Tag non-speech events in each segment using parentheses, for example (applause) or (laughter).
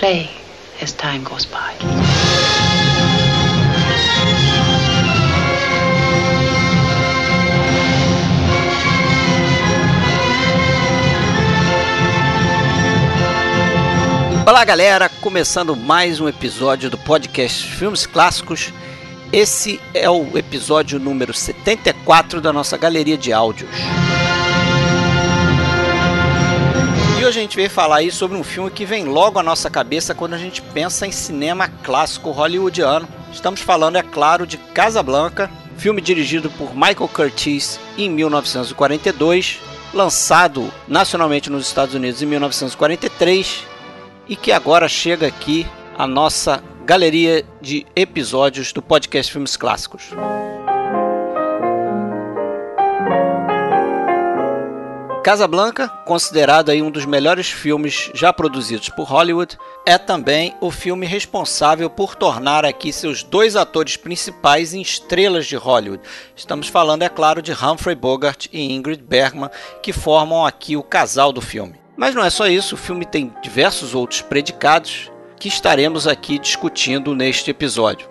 play as time goes by. Olá, galera! Começando mais um episódio do podcast Filmes Clássicos. Esse é o episódio número 74 da nossa galeria de áudios. Hoje a gente veio falar aí sobre um filme que vem logo à nossa cabeça quando a gente pensa em cinema clássico hollywoodiano. Estamos falando, é claro, de Casablanca, filme dirigido por Michael Curtiz em 1942, lançado nacionalmente nos Estados Unidos em 1943 e que agora chega aqui a nossa galeria de episódios do podcast Filmes Clássicos. Casablanca, considerado aí um dos melhores filmes já produzidos por Hollywood, é também o filme responsável por tornar aqui seus dois atores principais em estrelas de Hollywood. Estamos falando, é claro, de Humphrey Bogart e Ingrid Bergman, que formam aqui o casal do filme. Mas não é só isso, o filme tem diversos outros predicados que estaremos aqui discutindo neste episódio.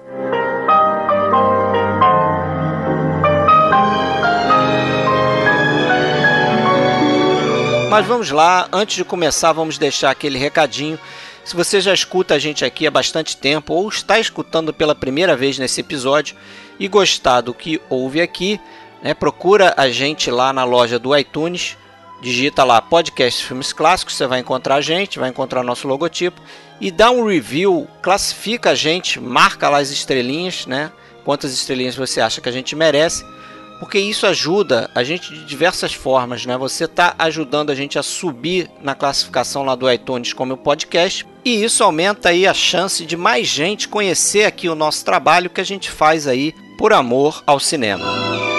Mas vamos lá, antes de começar, vamos deixar aquele recadinho. Se você já escuta a gente aqui há bastante tempo ou está escutando pela primeira vez nesse episódio e gostar do que ouve aqui, né, procura a gente lá na loja do iTunes digita lá podcast filmes clássicos, você vai encontrar a gente, vai encontrar nosso logotipo e dá um review, classifica a gente, marca lá as estrelinhas, né? Quantas estrelinhas você acha que a gente merece, porque isso ajuda a gente de diversas formas, né? Você está ajudando a gente a subir na classificação lá do iTunes como podcast e isso aumenta aí a chance de mais gente conhecer aqui o nosso trabalho que a gente faz aí por amor ao cinema.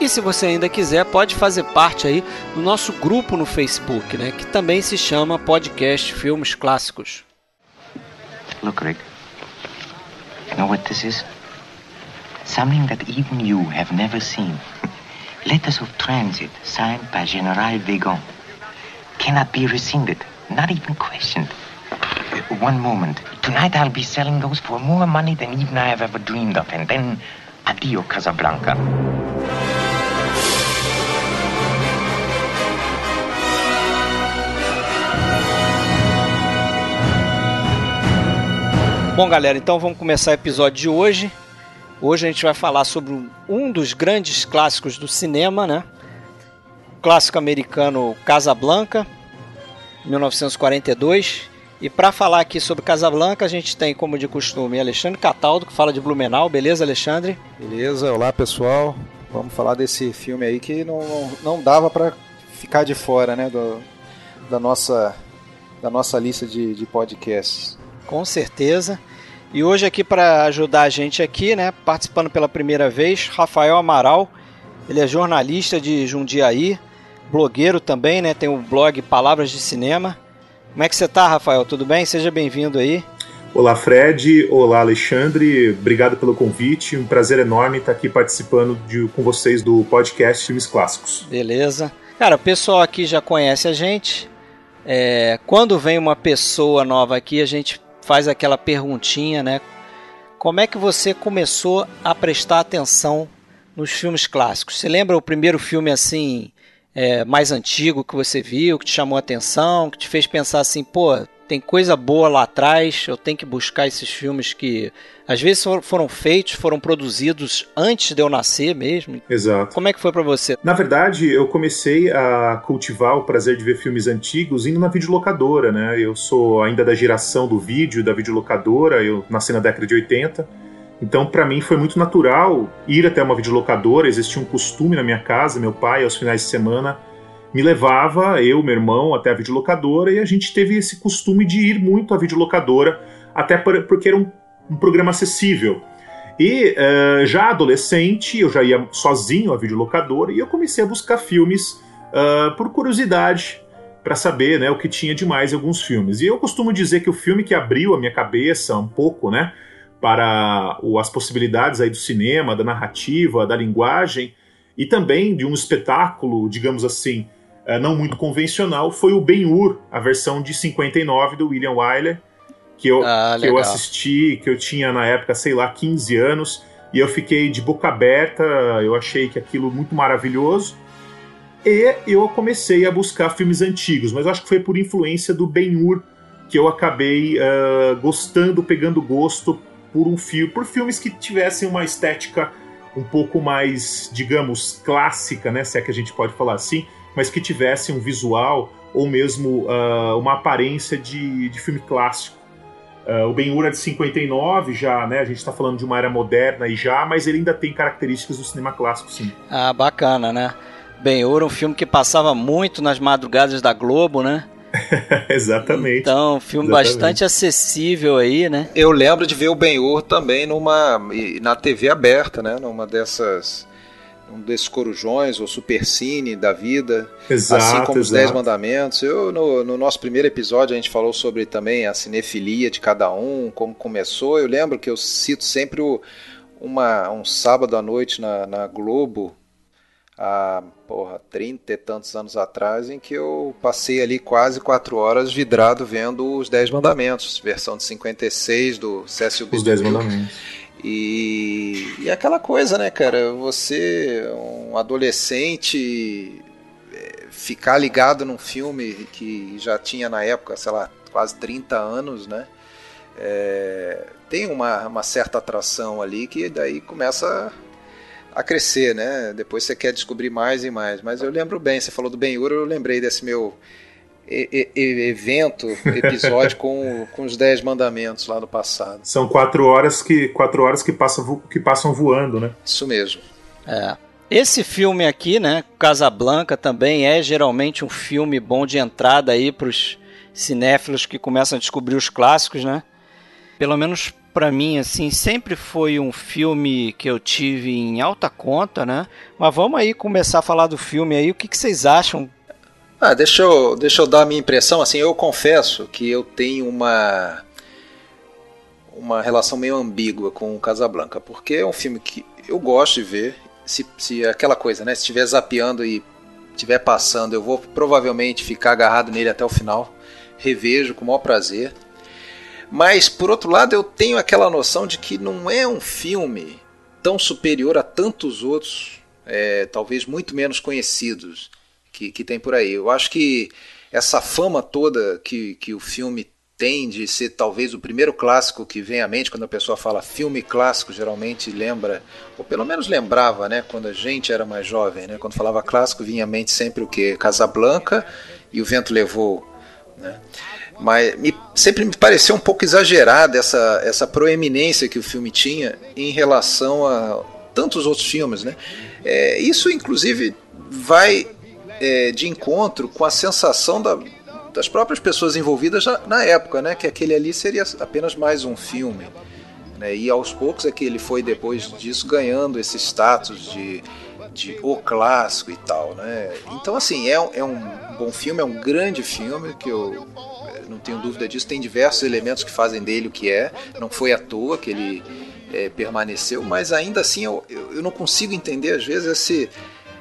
E se você ainda quiser, pode fazer parte aí do nosso grupo no Facebook, né, que também se chama Podcast Filmes Clássicos. Look, Rick. You know what this is? Something that even you have never seen. Letters of transit signed by General Vegon. Cannot be rescinded, not even questioned. One moment. Tonight I'll be selling those for more money than even I have ever dreamed of. And then, adio Casablanca. Bom, galera, então vamos começar o episódio de hoje. Hoje a gente vai falar sobre um dos grandes clássicos do cinema, né? O clássico americano Casablanca, 1942. E para falar aqui sobre Casablanca, a gente tem, como de costume, Alexandre Cataldo, que fala de Blumenau. Beleza, Alexandre? Beleza, olá pessoal. Vamos falar desse filme aí que não, não, dava para ficar de fora, né? Do, da, nossa, da nossa lista de, de podcasts. Com certeza. E hoje aqui para ajudar a gente aqui, né, participando pela primeira vez, Rafael Amaral. Ele é jornalista de Jundiaí, blogueiro também, né? Tem o blog Palavras de Cinema. Como é que você tá, Rafael? Tudo bem? Seja bem-vindo aí. Olá, Fred. Olá, Alexandre. Obrigado pelo convite. Um prazer enorme estar aqui participando de, com vocês do podcast Filmes Clássicos. Beleza. Cara, o pessoal aqui já conhece a gente. É, quando vem uma pessoa nova aqui, a gente faz aquela perguntinha, né? Como é que você começou a prestar atenção nos filmes clássicos? Você lembra o primeiro filme assim é, mais antigo que você viu, que te chamou a atenção, que te fez pensar assim, pô, tem coisa boa lá atrás, eu tenho que buscar esses filmes que às vezes foram feitos, foram produzidos antes de eu nascer mesmo. Exato. Como é que foi para você? Na verdade, eu comecei a cultivar o prazer de ver filmes antigos indo na videolocadora, né? Eu sou ainda da geração do vídeo, da videolocadora, eu nasci na década de 80. Então, para mim foi muito natural ir até uma videolocadora, existia um costume na minha casa, meu pai aos finais de semana me levava, eu, meu irmão, até a videolocadora e a gente teve esse costume de ir muito à videolocadora, até porque era um, um programa acessível. E uh, já adolescente, eu já ia sozinho à videolocadora e eu comecei a buscar filmes uh, por curiosidade, para saber né, o que tinha de mais em alguns filmes. E eu costumo dizer que o filme que abriu a minha cabeça um pouco, né, para o, as possibilidades aí do cinema, da narrativa, da linguagem e também de um espetáculo, digamos assim, uh, não muito convencional, foi o Ben-Hur, a versão de 59 do William Wyler, que eu, ah, que eu assisti, que eu tinha na época, sei lá, 15 anos, e eu fiquei de boca aberta, eu achei que aquilo muito maravilhoso. E eu comecei a buscar filmes antigos, mas acho que foi por influência do Ben-Hur que eu acabei uh, gostando, pegando gosto por um filme, por filmes que tivessem uma estética um pouco mais, digamos, clássica, né, se é que a gente pode falar assim, mas que tivessem um visual ou mesmo uh, uma aparência de, de filme clássico. Uh, o Ben-Hur é de 59 já, né? A gente está falando de uma era moderna e já, mas ele ainda tem características do cinema clássico, sim. Ah, bacana, né? Ben-Hur, um filme que passava muito nas madrugadas da Globo, né? (laughs) Exatamente. Então, um filme Exatamente. bastante acessível aí, né? Eu lembro de ver o Ben-Hur também numa na TV aberta, né? Numa dessas um desses corujões, ou supercine da vida, exato, assim como exato. os Dez Mandamentos. Eu, no, no, nosso primeiro episódio, a gente falou sobre também a cinefilia de cada um, como começou. Eu lembro que eu cito sempre o, uma, um sábado à noite na, na Globo, há porra, 30 e tantos anos atrás, em que eu passei ali quase quatro horas vidrado vendo os Dez Mandamentos, versão de 56 do Cécio Os Dez Mandamentos. E, e aquela coisa, né, cara? Você, um adolescente, é, ficar ligado num filme que já tinha na época, sei lá, quase 30 anos, né? É, tem uma, uma certa atração ali que daí começa a crescer, né? Depois você quer descobrir mais e mais. Mas eu lembro bem, você falou do Ben-Hur, eu lembrei desse meu e, e, evento, episódio (laughs) com, com os Dez Mandamentos lá no passado. São quatro horas que quatro horas que passam, que passam voando, né? Isso mesmo. É. Esse filme aqui, né, Casablanca, também é geralmente um filme bom de entrada aí para os cinéfilos que começam a descobrir os clássicos, né? Pelo menos para mim, assim, sempre foi um filme que eu tive em alta conta, né? Mas vamos aí começar a falar do filme aí. O que, que vocês acham? Ah, deixa eu, deixa eu dar a minha impressão. Assim, eu confesso que eu tenho uma uma relação meio ambígua com Casablanca, porque é um filme que eu gosto de ver. Se, se aquela coisa, né? Se estiver zapeando e estiver passando, eu vou provavelmente ficar agarrado nele até o final. Revejo com o maior prazer. Mas, por outro lado, eu tenho aquela noção de que não é um filme tão superior a tantos outros, é, talvez muito menos conhecidos, que, que tem por aí. Eu acho que essa fama toda que, que o filme tem de ser talvez o primeiro clássico que vem à mente quando a pessoa fala filme clássico, geralmente lembra, ou pelo menos lembrava, né, quando a gente era mais jovem, né, quando falava clássico vinha à mente sempre o que Casablanca e O Vento Levou, né? mas me, sempre me pareceu um pouco exagerada essa, essa proeminência que o filme tinha em relação a tantos outros filmes. Né? É, isso, inclusive, vai é, de encontro com a sensação da, das próprias pessoas envolvidas na, na, época, né? que aquele ali seria apenas mais um filme. Né? E aos poucos é que ele foi, depois disso, ganhando esse status de, de o clássico e tal. Né? Então, assim, é, é um bom filme, é um grande filme que eu não tenho dúvida disso. Tem diversos elementos que fazem dele o que é. Não foi à toa que ele é, permaneceu, mas ainda assim eu, eu, não consigo entender às vezes esse,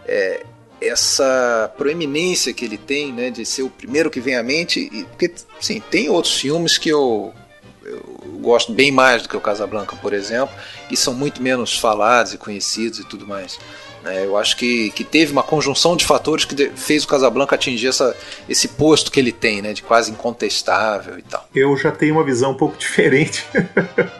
é, essa proeminência que ele tem, né, de ser o primeiro que vem à mente. E, porque, sim, tem outros filmes que eu, eu gosto bem mais do que o Casablanca, por exemplo, e são muito menos falados e conhecidos e tudo mais. É, eu acho que, que teve uma conjunção de fatores que fez o Casablanca atingir essa, esse posto que ele tem, né, de quase incontestável e tal. Eu já tenho uma visão um pouco (laughs) diferente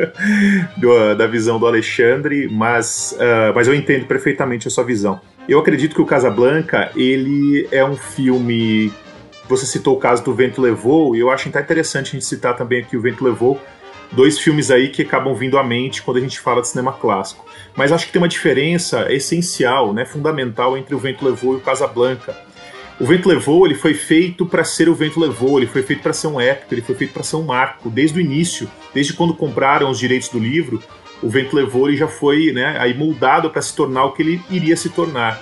(laughs) do, da visão do Alexandre, mas, uh, mas eu entendo perfeitamente a sua visão. Eu acredito que o Casablanca ele é um filme. Você citou o caso do Vento Levou, e eu acho até interessante a gente citar também aqui o Vento Levou, dois filmes aí que acabam vindo à mente quando a gente fala de cinema clássico. Mas acho que tem uma diferença essencial, né, fundamental entre O Vento Levou e o Casablanca. o Vento Levou ele foi feito para ser o Vento Levou, ele foi feito para ser um épico, ele foi feito para ser um marco desde o início, desde quando compraram os direitos do livro, o Vento Levou ele já foi né, aí moldado para se tornar o que ele iria se tornar.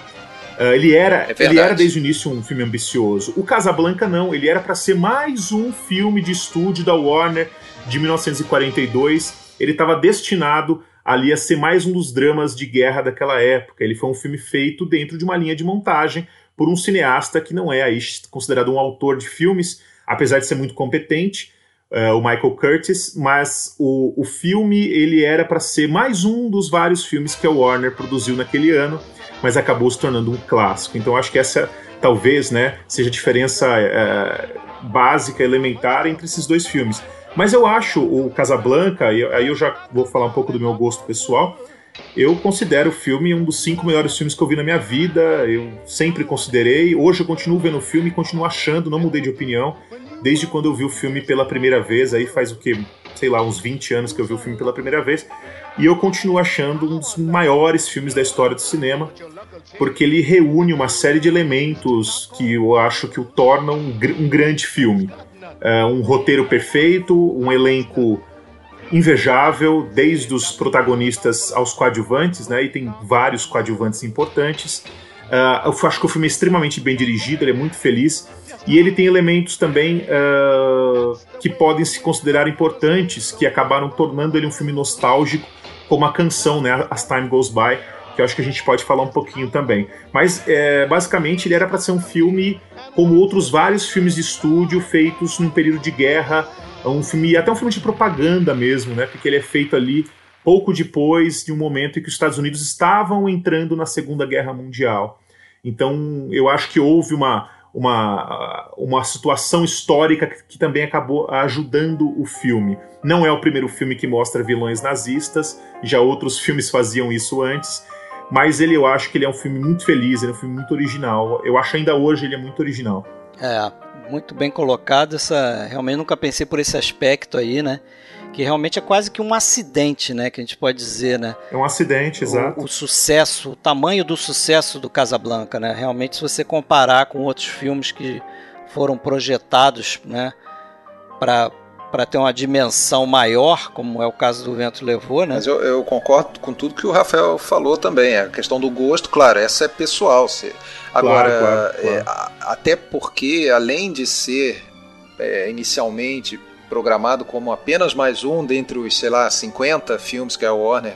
Uh, ele, era, é ele era desde o início um filme ambicioso. O Casablanca não, ele era para ser mais um filme de estúdio da Warner de 1942. Ele estava destinado ali a ser mais um dos dramas de guerra daquela época. Ele foi um filme feito dentro de uma linha de montagem por um cineasta que não é aí considerado um autor de filmes, apesar de ser muito competente, uh, o Michael Curtis, mas o, o filme ele era para ser mais um dos vários filmes que a Warner produziu naquele ano, mas acabou se tornando um clássico. Então acho que essa talvez né, seja a diferença uh, básica, elementar entre esses dois filmes. Mas eu acho o Casablanca, e aí eu já vou falar um pouco do meu gosto pessoal, eu considero o filme um dos cinco melhores filmes que eu vi na minha vida. Eu sempre considerei. Hoje eu continuo vendo o filme continuo achando, não mudei de opinião. Desde quando eu vi o filme pela primeira vez, aí faz o que? Sei lá, uns 20 anos que eu vi o filme pela primeira vez. E eu continuo achando um dos maiores filmes da história do cinema, porque ele reúne uma série de elementos que eu acho que o tornam um, um grande filme. Uh, um roteiro perfeito, um elenco invejável, desde os protagonistas aos coadjuvantes, né? E tem vários coadjuvantes importantes. Uh, eu acho que o filme é extremamente bem dirigido, ele é muito feliz. E ele tem elementos também uh, que podem se considerar importantes, que acabaram tornando ele um filme nostálgico, como a canção, né? As Time Goes By, que acho que a gente pode falar um pouquinho também. Mas, é, basicamente, ele era para ser um filme como outros vários filmes de estúdio feitos num período de guerra é um filme, até um filme de propaganda mesmo, né? Porque ele é feito ali pouco depois de um momento em que os Estados Unidos estavam entrando na Segunda Guerra Mundial. Então, eu acho que houve uma, uma, uma situação histórica que também acabou ajudando o filme. Não é o primeiro filme que mostra vilões nazistas, já outros filmes faziam isso antes, mas ele eu acho que ele é um filme muito feliz, ele é um filme muito original. Eu acho ainda hoje ele é muito original. É, muito bem colocado. Essa, realmente nunca pensei por esse aspecto aí, né? Que realmente é quase que um acidente, né? Que a gente pode dizer, né? É um acidente, exato. O, o sucesso, o tamanho do sucesso do Casablanca, né? Realmente, se você comparar com outros filmes que foram projetados, né? Para para ter uma dimensão maior, como é o caso do Vento Levou, né? Mas eu, eu, concordo com tudo que o Rafael falou também. A questão do gosto, claro, essa é pessoal. Você... Agora, claro, claro, claro. É, até porque, além de ser é, inicialmente programado como apenas mais um dentre os, sei lá, 50 filmes que a Warner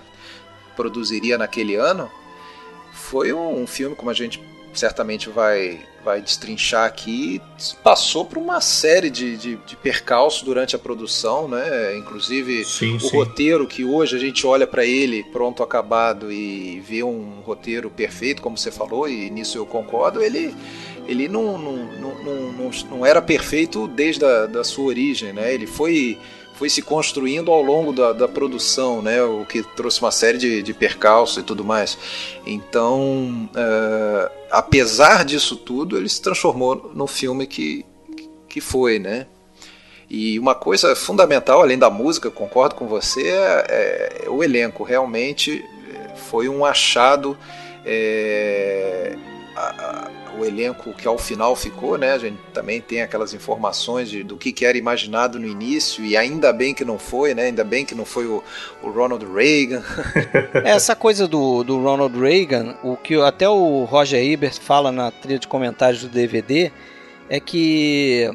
produziria naquele ano, foi um, um filme, como a gente certamente vai, vai destrinchar aqui, passou por uma série de, de, de percalços durante a produção, né? Inclusive sim, o sim. roteiro que hoje a gente olha para ele pronto, acabado e vê um roteiro perfeito, como você falou, e nisso eu concordo, ele ele não, não, não, não, não era perfeito desde a da sua origem, né? Ele foi foi se construindo ao longo da, da produção, né? O que trouxe uma série de, de percalços e tudo mais. Então, uh, apesar disso tudo, ele se transformou no filme que, que foi, né? E uma coisa fundamental, além da música, concordo com você, é, é o elenco. Realmente é, foi um achado. É, a, o elenco que ao final ficou, né? A gente também tem aquelas informações de, do que, que era imaginado no início e ainda bem que não foi, né? Ainda bem que não foi o, o Ronald Reagan. (laughs) Essa coisa do, do Ronald Reagan, o que até o Roger Ebert fala na trilha de comentários do DVD é que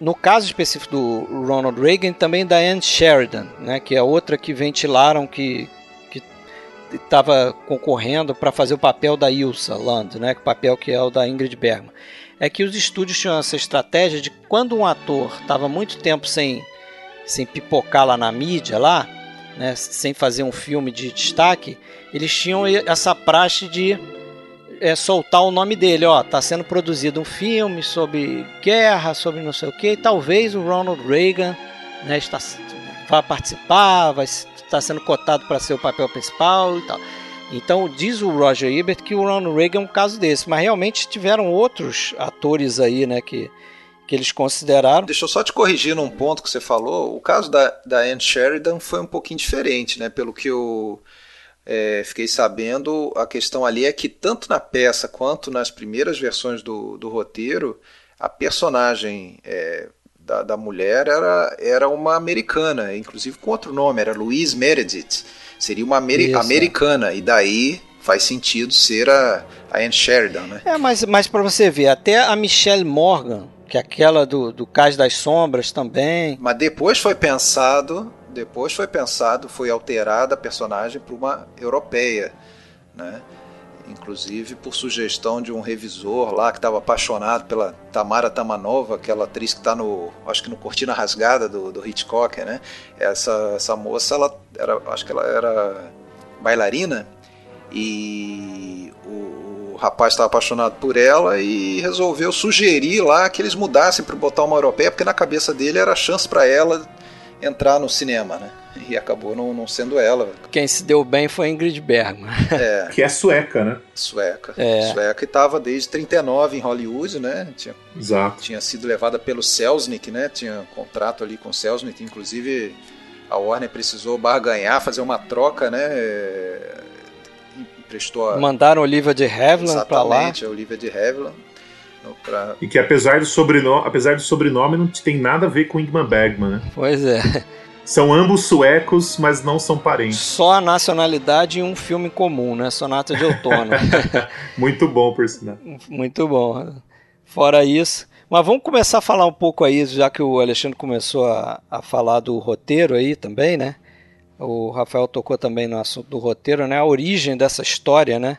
no caso específico do Ronald Reagan também da Anne Sheridan, né? Que é outra que ventilaram que estava concorrendo para fazer o papel da Ilsa Land, né, o papel que é o da Ingrid Bergman. É que os estúdios tinham essa estratégia de quando um ator estava muito tempo sem, sem pipocar lá na mídia, lá, né, sem fazer um filme de destaque, eles tinham essa praxe de é, soltar o nome dele. Ó, tá sendo produzido um filme sobre guerra, sobre não sei o que, talvez o Ronald Reagan né, está, vai participar, vai está sendo cotado para ser o papel principal e tal. Então diz o Roger Ebert que o Ronald Reagan é um caso desse, mas realmente tiveram outros atores aí, né, que, que eles consideraram. Deixa eu só te corrigir num ponto que você falou. O caso da, da Anne Sheridan foi um pouquinho diferente, né? Pelo que eu, é, fiquei sabendo, a questão ali é que tanto na peça quanto nas primeiras versões do, do roteiro, a personagem é, da, da mulher era, era uma americana, inclusive com outro nome, era Louise Meredith. Seria uma Isso, americana, é. e daí faz sentido ser a, a Anne Sheridan, né? É, mas, mas para você ver, até a Michelle Morgan, que é aquela do, do Cais das Sombras também. Mas depois foi pensado, depois foi pensado, foi alterada a personagem para uma europeia, né? Inclusive por sugestão de um revisor lá que estava apaixonado pela Tamara Tamanova, aquela atriz que está no, acho que no Cortina Rasgada do, do Hitchcock, né? Essa, essa moça, ela era, acho que ela era bailarina e o, o rapaz estava apaixonado por ela e resolveu sugerir lá que eles mudassem para botar uma europeia, porque na cabeça dele era chance para ela entrar no cinema, né? E acabou não, não sendo ela. Quem se deu bem foi Ingrid Bergman. (laughs) É. que é sueca, né? Sueca. É. Sueca e estava desde 39 em Hollywood, né? Tinha, Exato. Tinha sido levada pelo Selznick, né? Tinha um contrato ali com o Selznick, inclusive a Warner precisou barganhar, fazer uma troca, né? Emprestou a... Mandaram Olivia de Havilland para lá. Exatamente, a Olivia de Havilland. Pra... E que apesar do, sobrenome, apesar do sobrenome não tem nada a ver com Ingmar Bergman, né? Pois é. São ambos suecos, mas não são parentes. Só a nacionalidade e um filme comum, né? Sonata de Outono. (laughs) Muito bom, por sinal. Muito bom. Fora isso. Mas vamos começar a falar um pouco aí, já que o Alexandre começou a, a falar do roteiro aí também, né? O Rafael tocou também no assunto do roteiro, né? A origem dessa história, né?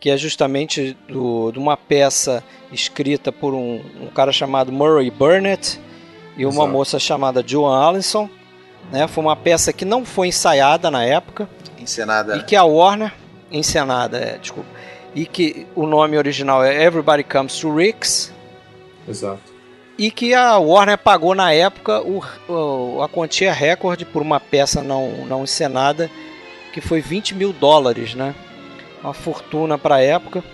Que é justamente do, de uma peça escrita por um, um cara chamado Murray Burnett e uma Exato. moça chamada Joan Allinson né? Foi uma peça que não foi ensaiada na época. Encenada. E que a Warner. Encenada, é, desculpa. E que o nome original é Everybody Comes to Rick's. Exato. E que a Warner pagou na época o, o, a quantia recorde por uma peça não, não encenada, que foi 20 mil dólares, né? Uma fortuna para a época.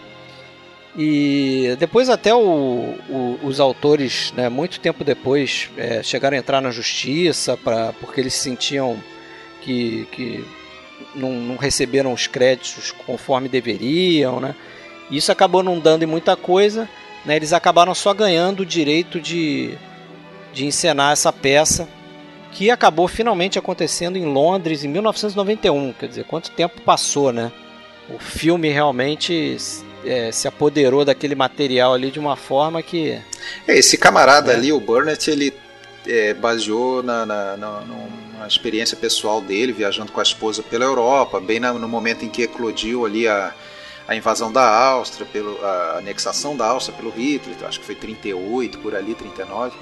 E depois até o, o, os autores, né, muito tempo depois, é, chegaram a entrar na justiça pra, porque eles sentiam que, que não, não, receberam os créditos conforme deveriam. Né? Isso acabou não dando em muita coisa. Né? Eles acabaram só ganhando o direito de, de encenar essa peça, que acabou finalmente acontecendo em Londres em 1991. Quer dizer, quanto tempo passou, né? O filme realmente é, se apoderou daquele material ali de uma forma que. É, esse camarada é. ali, o Burnett, ele é, baseou na, na, na, numa experiência pessoal dele, viajando com a esposa pela Europa, bem no momento em que eclodiu ali a, a invasão da Áustria, pelo, a anexação da Áustria pelo Hitler, acho que foi 38, por ali, 39.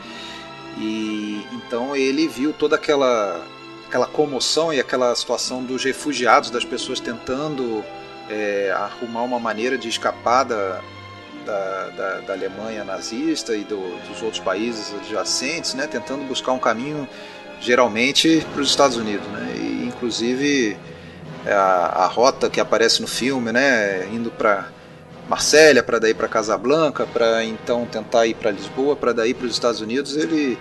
E então ele viu toda aquela aquela comoção e aquela situação dos refugiados, das pessoas tentando é, arrumar uma maneira de escapar da, da, da, da Alemanha nazista e do, dos outros países adjacentes, né, tentando buscar um caminho geralmente para os Estados Unidos, né, e inclusive a, a rota que aparece no filme, né, indo para Marsella, para daí para Casablanca, para então tentar ir para Lisboa, para daí para os Estados Unidos, ele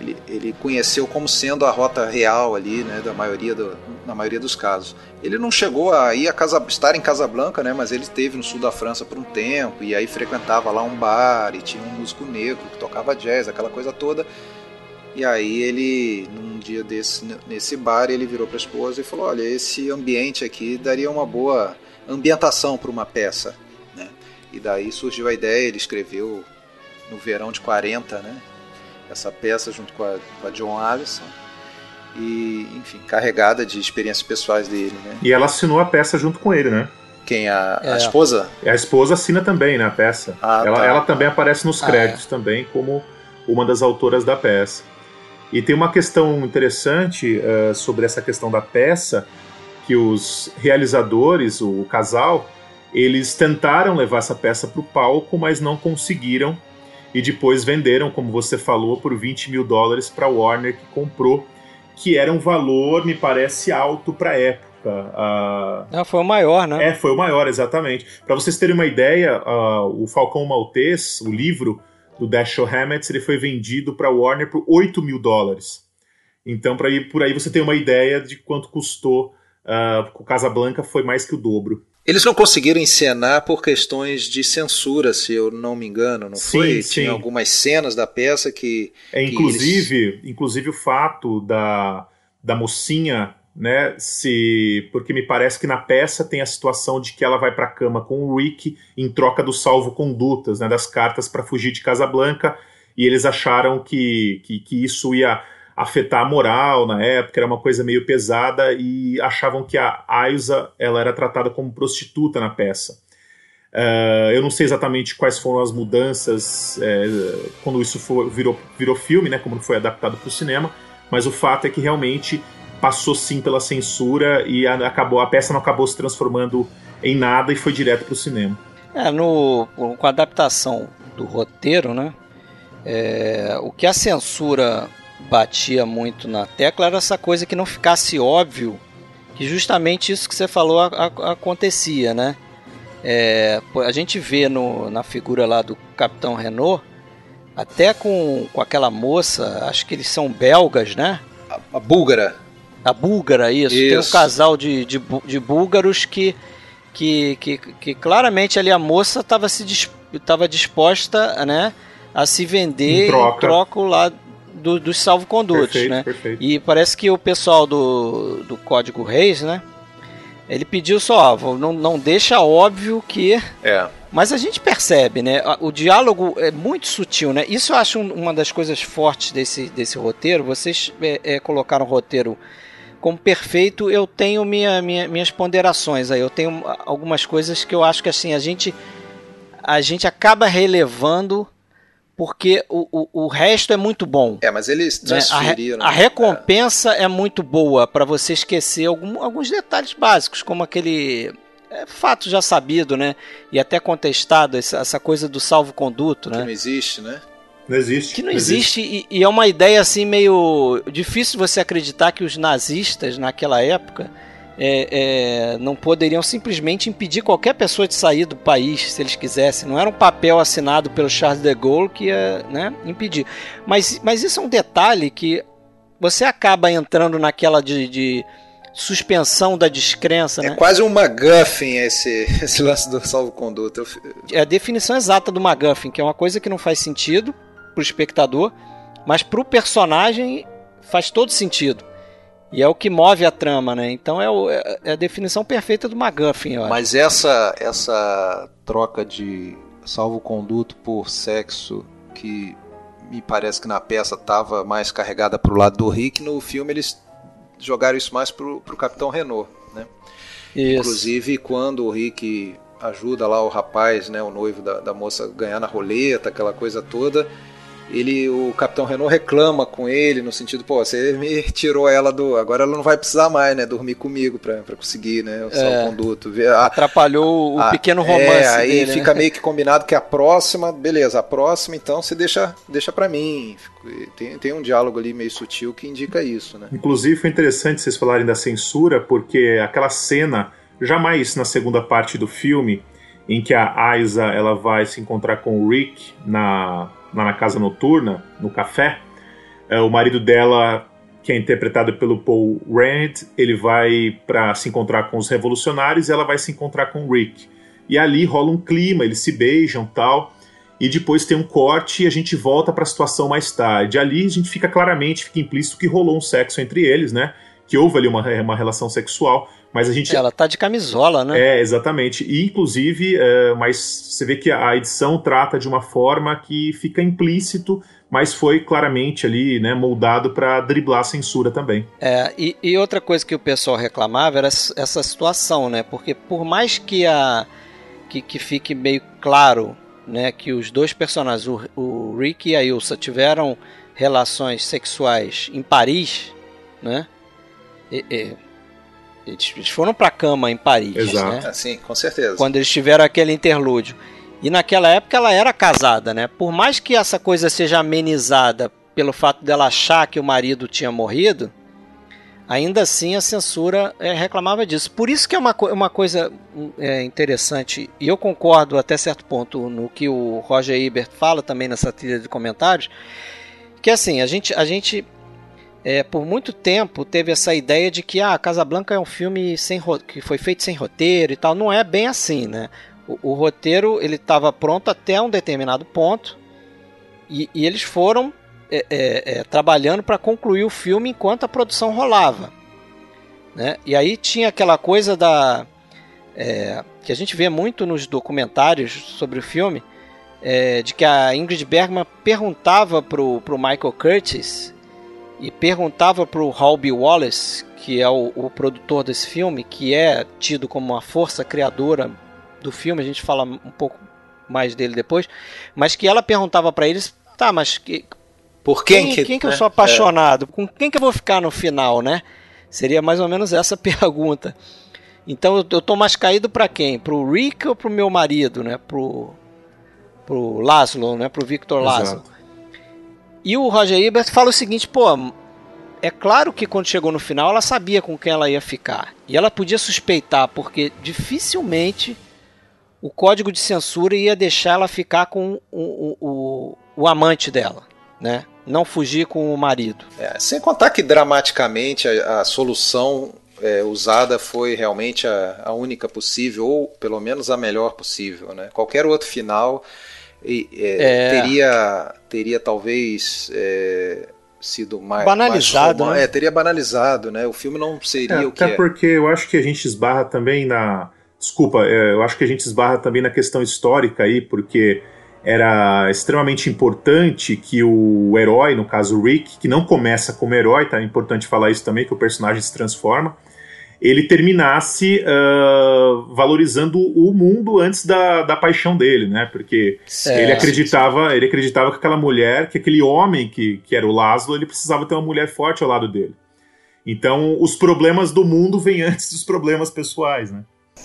ele, ele conheceu como sendo a rota real ali, né, da maioria do, na maioria dos casos. Ele não chegou a ir a Casa, estar em Casablanca, né, mas ele esteve no sul da França por um tempo e aí frequentava lá um bar e tinha um músico negro que tocava jazz, aquela coisa toda. E aí ele, num dia desse, nesse bar, ele virou para a esposa e falou: "Olha, esse ambiente aqui daria uma boa ambientação para uma peça", né? E daí surgiu a ideia, ele escreveu no verão de 40, né? Essa peça junto com a, com a John Allison e, enfim, carregada de experiências pessoais dele, né? E ela assinou a peça junto com ele, né? Quem? A, é. a esposa? A esposa assina também, né, a peça. Ah, ela, tá. ela também aparece nos créditos ah, é. também como uma das autoras da peça. E tem uma questão interessante uh, sobre essa questão da peça, que os realizadores, o casal, eles tentaram levar essa peça para o palco, mas não conseguiram e depois venderam, como você falou, por 20 mil dólares para a Warner, que comprou, que era um valor, me parece, alto para a época. Uh, ah, foi o maior, né? É, foi o maior, exatamente. Para vocês terem uma ideia, uh, o Falcão Maltês, o livro do Dashiell Hammett, ele foi vendido para a Warner por 8 mil dólares. Então, para ir por aí você tem uma ideia de quanto custou uh, o Casablanca foi mais que o dobro. Eles não conseguiram encenar por questões de censura, se eu não me engano, não sim, foi? Sim. Tinha algumas cenas da peça que. É, que inclusive, eles... inclusive o fato da, da mocinha, né? Se. Porque me parece que na peça tem a situação de que ela vai para a cama com o Rick em troca do salvo-condutas, né? Das cartas para fugir de Casablanca. E eles acharam que, que, que isso ia afetar a moral na época, era uma coisa meio pesada e achavam que a Aiza ela era tratada como prostituta na peça. Uh, eu não sei exatamente quais foram as mudanças é, quando isso for, virou, virou filme, né, como foi adaptado para o cinema, mas o fato é que realmente passou sim pela censura e a, acabou a peça não acabou se transformando em nada e foi direto para o cinema. É, no, com a adaptação do roteiro, né, é, o que a censura batia muito na tecla era essa coisa que não ficasse óbvio que justamente isso que você falou a, a, acontecia, né? É, a gente vê no, na figura lá do Capitão Renault, até com, com aquela moça, acho que eles são belgas, né? A, a búlgara. A búlgara, isso. isso. Tem um casal de, de, de búlgaros que, que, que, que, claramente ali a moça estava se estava disposta, né? A se vender em troca, em troca lá do, dos salvo-condutos, né? Perfeito. E parece que o pessoal do, do Código Reis, né? Ele pediu só, ó, não, não deixa óbvio que. É. Mas a gente percebe, né? O diálogo é muito sutil, né? Isso eu acho uma das coisas fortes desse, desse roteiro. Vocês é, é, colocaram o roteiro como perfeito. Eu tenho minha, minha, minhas ponderações aí. Eu tenho algumas coisas que eu acho que assim a gente a gente acaba relevando porque o, o, o, resto é muito bom. É, mas eles transferiram. Né? A, a, recompensa é, é muito boa para você esquecer algum, alguns detalhes básicos, como aquele é, fato já sabido, né? E até contestado, essa, essa coisa do salvo-conduto, né? Que não existe, né? Não existe. Que não, não existe, existe. E, e, é uma ideia assim meio difícil você acreditar que os nazistas naquela época é, é, não poderiam simplesmente impedir qualquer pessoa de sair do país se eles quisessem. Não era um papel assinado pelo Charles de Gaulle que ia né, impedir. Mas, mas isso é um detalhe que você acaba entrando naquela de, de suspensão da descrença. É né? quase um MacGuffin esse, (laughs) esse lance do salvo-conduto. É a definição exata do MacGuffin, que é uma coisa que não faz sentido para o espectador, mas para o personagem faz todo sentido. E é o que move a trama, né? Então é, o, é a definição perfeita do McGuffin, eu acho. Mas essa, essa troca de salvo-conduto por sexo que me parece que na peça estava mais carregada para o lado do Rick, no filme eles jogaram isso mais para o Capitão Renault, né? Isso. Inclusive quando o Rick ajuda lá o rapaz, né, o noivo da, da moça ganhar na roleta, aquela coisa toda, ele, o Capitão Renault reclama com ele no sentido, pô, você me tirou ela do, agora ela não vai precisar mais, né, dormir comigo para conseguir, né, o é, conduto. A, Atrapalhou o a, pequeno romance é, aí dele, fica né? meio (laughs) que combinado que a próxima, beleza, a próxima então você deixa, deixa para mim. Tem, tem um diálogo ali meio sutil que indica isso, né? Inclusive foi interessante vocês falarem da censura, porque aquela cena, jamais na segunda parte do filme, em que a Aiza ela vai se encontrar com o Rick na lá na casa noturna, no café, é, o marido dela, que é interpretado pelo Paul Rand, ele vai para se encontrar com os revolucionários e ela vai se encontrar com o Rick. E ali rola um clima, eles se beijam tal. E depois tem um corte e a gente volta para a situação mais tarde. Ali a gente fica claramente, fica implícito que rolou um sexo entre eles, né? Que houve ali uma, uma relação sexual. Mas a gente. Ela tá de camisola, né? É, exatamente. E, inclusive, é, mas você vê que a edição trata de uma forma que fica implícito, mas foi claramente ali, né, moldado para driblar a censura também. É, e, e, outra coisa que o pessoal reclamava era essa situação, né? Porque por mais que a. que, que fique meio claro né, que os dois personagens, o, o Rick e a Ilsa, tiveram relações sexuais em Paris, né? E, e, eles foram para cama em Paris, Exato. né? Sim, com certeza. Quando eles tiveram aquele interlúdio. E naquela época ela era casada, né? Por mais que essa coisa seja amenizada pelo fato dela achar que o marido tinha morrido, ainda assim a censura é, reclamava disso. Por isso que é uma, uma coisa é, interessante, e eu concordo até certo ponto no que o Roger Ebert fala também nessa trilha de comentários, que assim, a gente, a gente é, por muito tempo teve essa ideia de que ah, Casablanca é um filme sem que foi feito sem roteiro e tal. Não é bem assim, né? O, o roteiro ele estava pronto até um determinado ponto e, e eles foram é, é, é trabalhando para concluir o filme enquanto a produção rolava. Né? E aí tinha aquela coisa da é, que a gente vê muito nos documentários sobre o filme, é, de que a Ingrid Bergman perguntava pro, pro Michael Curtis e perguntava pro Halby Wallace, que é o, o, produtor desse filme, que é tido como uma força criadora do filme, a gente fala um pouco mais dele depois, mas que ela perguntava para eles, tá, mas que, por quem, quem que, quem que eu né? sou apaixonado? É. Com quem que eu vou ficar no final, né? Seria mais ou menos essa (laughs) pergunta. Então eu, eu tô mais caído para quem? Pro Rick ou pro meu marido, né? Pro, pro Laszlo, né? Pro Victor Laszlo. E o Roger Ebert fala o seguinte, pô, é claro que quando chegou no final ela sabia com quem ela ia ficar. E ela podia suspeitar, porque dificilmente o código de censura ia deixar ela ficar com o, o, o, o amante dela, né? Não fugir com o marido. É, sem contar que dramaticamente a, a solução é, usada foi realmente a, a, única possível, ou pelo menos a melhor possível. Né? Qualquer outro final é, é. teria, teria talvez é, sido mais. Banalizado. Mais, né? É, teria banalizado, né? O filme não seria é, o que. Até porque eu acho que a gente esbarra também na. Desculpa, eu acho que a gente esbarra também na questão histórica aí, porque era extremamente importante que o herói, no caso o Rick, que não começa como herói, tá? É importante falar isso também, que o personagem se transforma ele terminasse uh, valorizando o mundo antes da, da paixão dele, né? Porque é, ele acreditava, ele acreditava que aquela mulher, que aquele homem que, que era o Laszlo, ele precisava ter uma mulher forte ao lado dele. Então, os problemas do mundo vêm (laughs) antes dos problemas pessoais, né?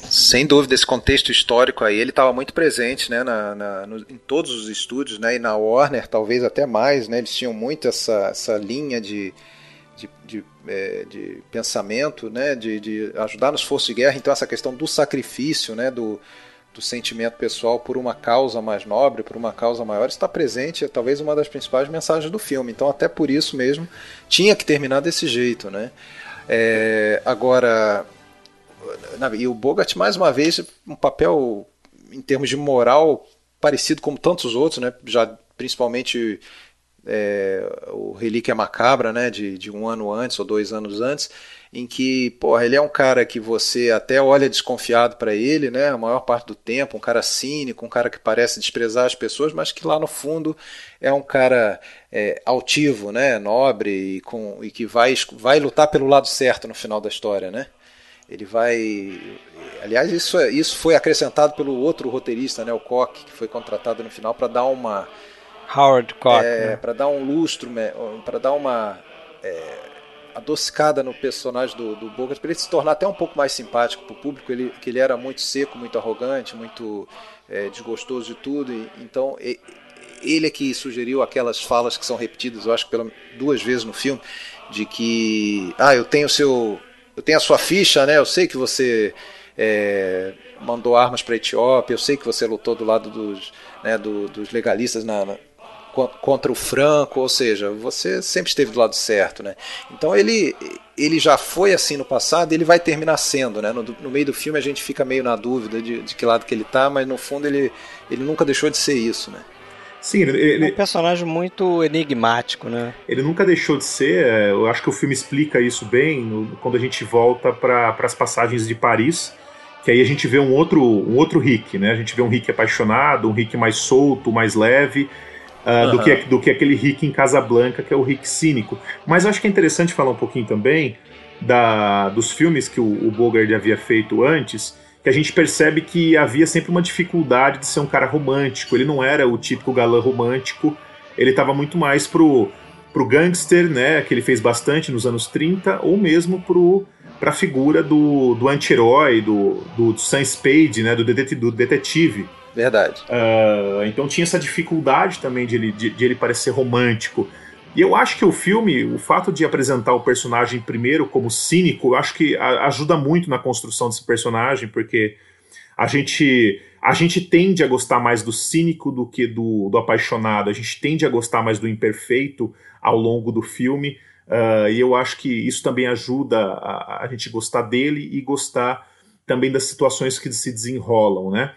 Sem dúvida, esse contexto histórico aí, ele estava muito presente né, na, na no, em todos os estúdios, né, e na Warner talvez até mais, né, eles tinham muito essa, essa linha de, de, de, é, de pensamento, né, de, de, ajudar no esforço de guerra. Então essa questão do sacrifício, né, do, do sentimento pessoal por uma causa mais nobre, por uma causa maior, está presente, é talvez uma das principais mensagens do filme. Então até por isso mesmo tinha que terminar desse jeito, né? É, agora, e o Bogart mais uma vez um papel em termos de moral parecido como tantos outros, né? Já principalmente é, o Relíquia Macabra, né, de, de um ano antes ou dois anos antes, em que, porra, ele é um cara que você até olha desconfiado para ele, né, a maior parte do tempo, um cara cínico, um cara que parece desprezar as pessoas, mas que lá no fundo é um cara é, altivo, né, nobre e, com, e que vai, vai lutar pelo lado certo no final da história, né. Ele vai. Aliás, isso, é, isso foi acrescentado pelo outro roteirista, né, o Koch, que foi contratado no final para dar uma Howard Koch. É, né? para dar um lustro, para dar uma é, adocicada no personagem do, do Bogart, para ele se tornar até um pouco mais simpático para o público, ele, que ele era muito seco, muito arrogante, muito é, desgostoso de tudo. E, então, ele é que sugeriu aquelas falas que são repetidas, eu acho que pela, duas vezes no filme, de que, ah, eu tenho seu, eu tenho a sua ficha, né? Eu sei que você é, mandou armas para a Etiópia, eu sei que você lutou do lado dos, né, do, dos legalistas na, na contra o Franco, ou seja, você sempre esteve do lado certo, né? Então ele ele já foi assim no passado, ele vai terminar sendo, né? No, no meio do filme a gente fica meio na dúvida de, de, que lado que ele tá, mas no fundo ele ele nunca deixou de ser isso, né? Sim, ele, é um personagem muito enigmático, né? Ele nunca deixou de ser. É, eu acho que o filme explica isso bem no, quando a gente volta para as passagens de Paris que aí a gente vê um outro, um outro Rick, né? A gente vê um Rick apaixonado, um Rick mais solto, mais leve, uh, uhum. do, que, do que aquele Rick em Casablanca, que é o Rick cínico. Mas acho que é interessante falar um pouquinho também da, dos filmes que o, o Bogart havia feito antes, que a gente percebe que havia sempre uma dificuldade de ser um cara romântico. Ele não era o típico galã romântico, ele estava muito mais pro, pro gangster, né? Que ele fez bastante nos anos 30, ou mesmo pro para a figura do, do anti-herói, do, do Sam Spade, né, do, do detetive. Verdade. Uh, então tinha essa dificuldade também de ele, de, de, ele parecer romântico. E eu acho que o filme, o fato de apresentar o personagem primeiro como cínico, eu acho que ajuda muito na construção desse personagem, porque a gente a gente tende a gostar mais do cínico do que do, do apaixonado, a gente tende a gostar mais do imperfeito ao longo do filme Uh, e eu acho que isso também ajuda a, a, gente gostar dele e gostar também das situações que se desenrolam, né?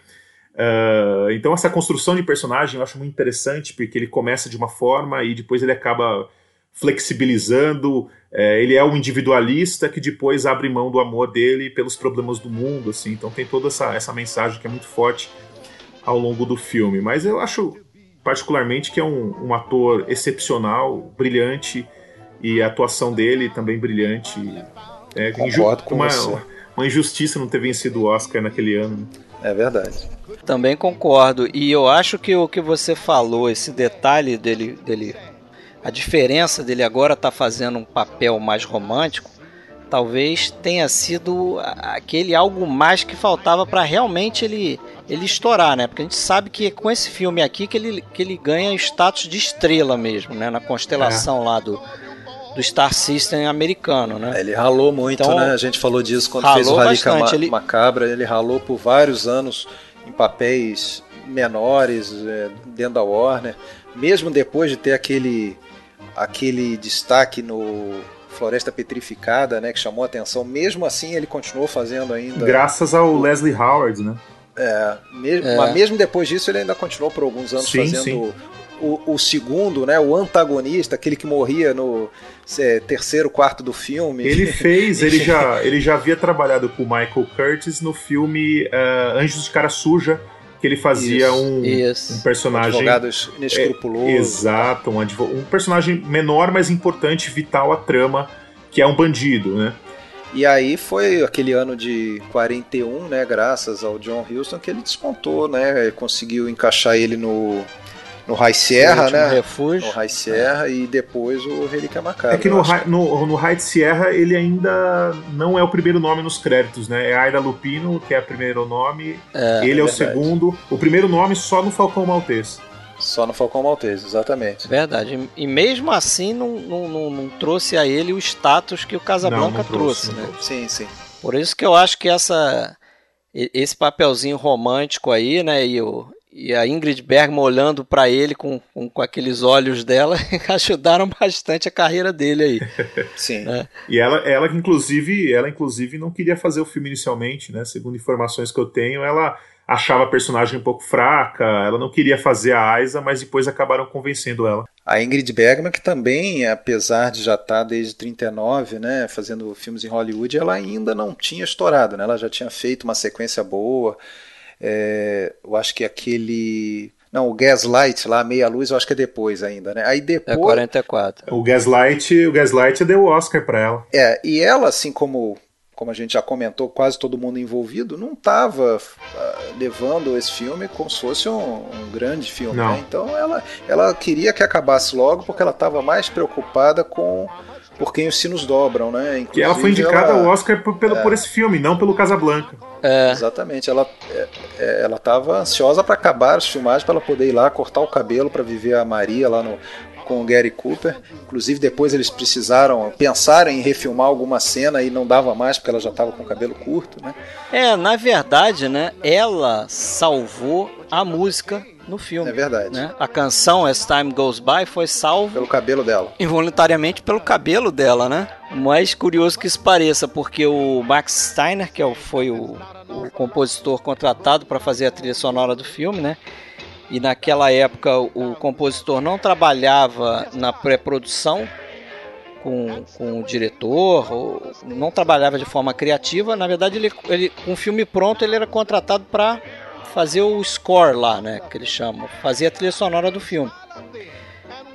Uh, então essa construção de personagem eu acho muito interessante porque ele começa de uma forma e depois ele acaba flexibilizando. É, ele é um individualista que depois abre mão do amor dele pelos problemas do mundo, assim. Então tem toda essa, essa mensagem que é muito forte ao longo do filme. Mas eu acho particularmente que é um, um ator excepcional, brilhante e a atuação dele também brilhante. É, Concordo com uma, você. uma injustiça não ter vencido o Oscar naquele ano. É verdade. Também concordo. E eu acho que o que você falou, esse detalhe dele, dele a diferença dele agora estar tá fazendo um papel mais romântico, talvez tenha sido aquele algo mais que faltava para realmente ele ele estourar, né? Porque a gente sabe que é com esse filme aqui que ele, que ele ganha status de estrela mesmo, né? Na constelação é. lá do, do Star System americano, né? Ele ralou muito, então, né? A gente falou disso quando fez o Radica Ma ele... Macabra. Ele ralou por vários anos em papéis menores é, dentro da Warner. Mesmo depois de ter aquele aquele destaque no Floresta Petrificada, né, que chamou a atenção. Mesmo assim, ele continuou fazendo ainda. Graças ao o... Leslie Howard, né? É, mesmo, é. mas mesmo depois disso, ele ainda continuou por alguns anos sim, fazendo sim. O, o, segundo, né, o antagonista, aquele que morria no é, terceiro, quarto do filme. Ele (laughs) fez, ele já, ele já havia trabalhado com o Michael Curtis no filme uh, Anjos de Cara Suja que ele fazia isso, um, isso. um personagem. Um advogado inescrupuloso. É, exato, um, um personagem menor, mas importante, vital à trama, que é um bandido, né? E aí foi aquele ano de 41, né, graças ao John Huston, que ele despontou, né, conseguiu encaixar ele no no High Sierra, né? Refúgio. No High Sierra é. e depois o Relíquia Macabra. É que no, High, no, no High Sierra ele ainda não é o primeiro nome nos créditos, né? É Aida Lupino, que é o primeiro nome. É, ele é, é o segundo. O primeiro nome só no Falcão Maltese. Só no Falcão Maltese, exatamente. Verdade. E mesmo assim não, não, não, não trouxe a ele o status que o Casablanca trouxe, trouxe, né? Sim, sim. Por isso que eu acho que essa esse papelzinho romântico aí, né, e o, e a Ingrid Bergman olhando para ele com, com, com, aqueles olhos dela (laughs) ajudaram bastante a carreira dele aí. (laughs) Sim. É. E ela, ela inclusive, ela inclusive não queria fazer o filme inicialmente, né? Segundo informações que eu tenho, ela achava a personagem um pouco fraca, ela não queria fazer a Aiza, mas depois acabaram convencendo ela. A Ingrid Bergman, que também, apesar de já estar tá desde 39, né, fazendo filmes em Hollywood, ela ainda não tinha estourado, né? Ela já tinha feito uma sequência boa, é, eu acho que aquele. Não, o Gaslight lá, Meia Luz, eu acho que é depois ainda, né? Aí depois. É 44. O Gaslight, o Gaslight deu o Oscar para ela. É, e ela, assim como como a gente já comentou, quase todo mundo envolvido, não estava uh, ah, levando esse filme como se fosse um, um grande filme. Né? Então ela, ela queria que acabasse logo porque ela estava mais preocupada com por quem os sinos dobram, né? Inclusive, que ela foi indicada ela, ao Oscar por, pelo, é, por esse filme, não pelo Casablanca. É. Exatamente. Ela é, é ela estava ansiosa para acabar as filmagens para ela poder ir lá cortar o cabelo para viver a Maria lá no com o Gary Cooper. Inclusive depois eles precisaram pensar em refilmar alguma cena e não dava mais porque ela já estava com o cabelo curto, né? É, na verdade, né? Ela salvou a música no filme. É verdade. Né? A canção As Time Goes By foi salva pelo cabelo dela. Involuntariamente pelo cabelo dela, né? Mais curioso que isso pareça, porque o Max Steiner, que é foi o, o compositor contratado para fazer a trilha sonora do filme, né? E naquela época o compositor não trabalhava na pré-produção com, com o diretor, não trabalhava de forma criativa. Na verdade, ele, ele com o filme pronto, ele era contratado para fazer o score lá, né? Que eles chamam, fazer a trilha sonora do filme.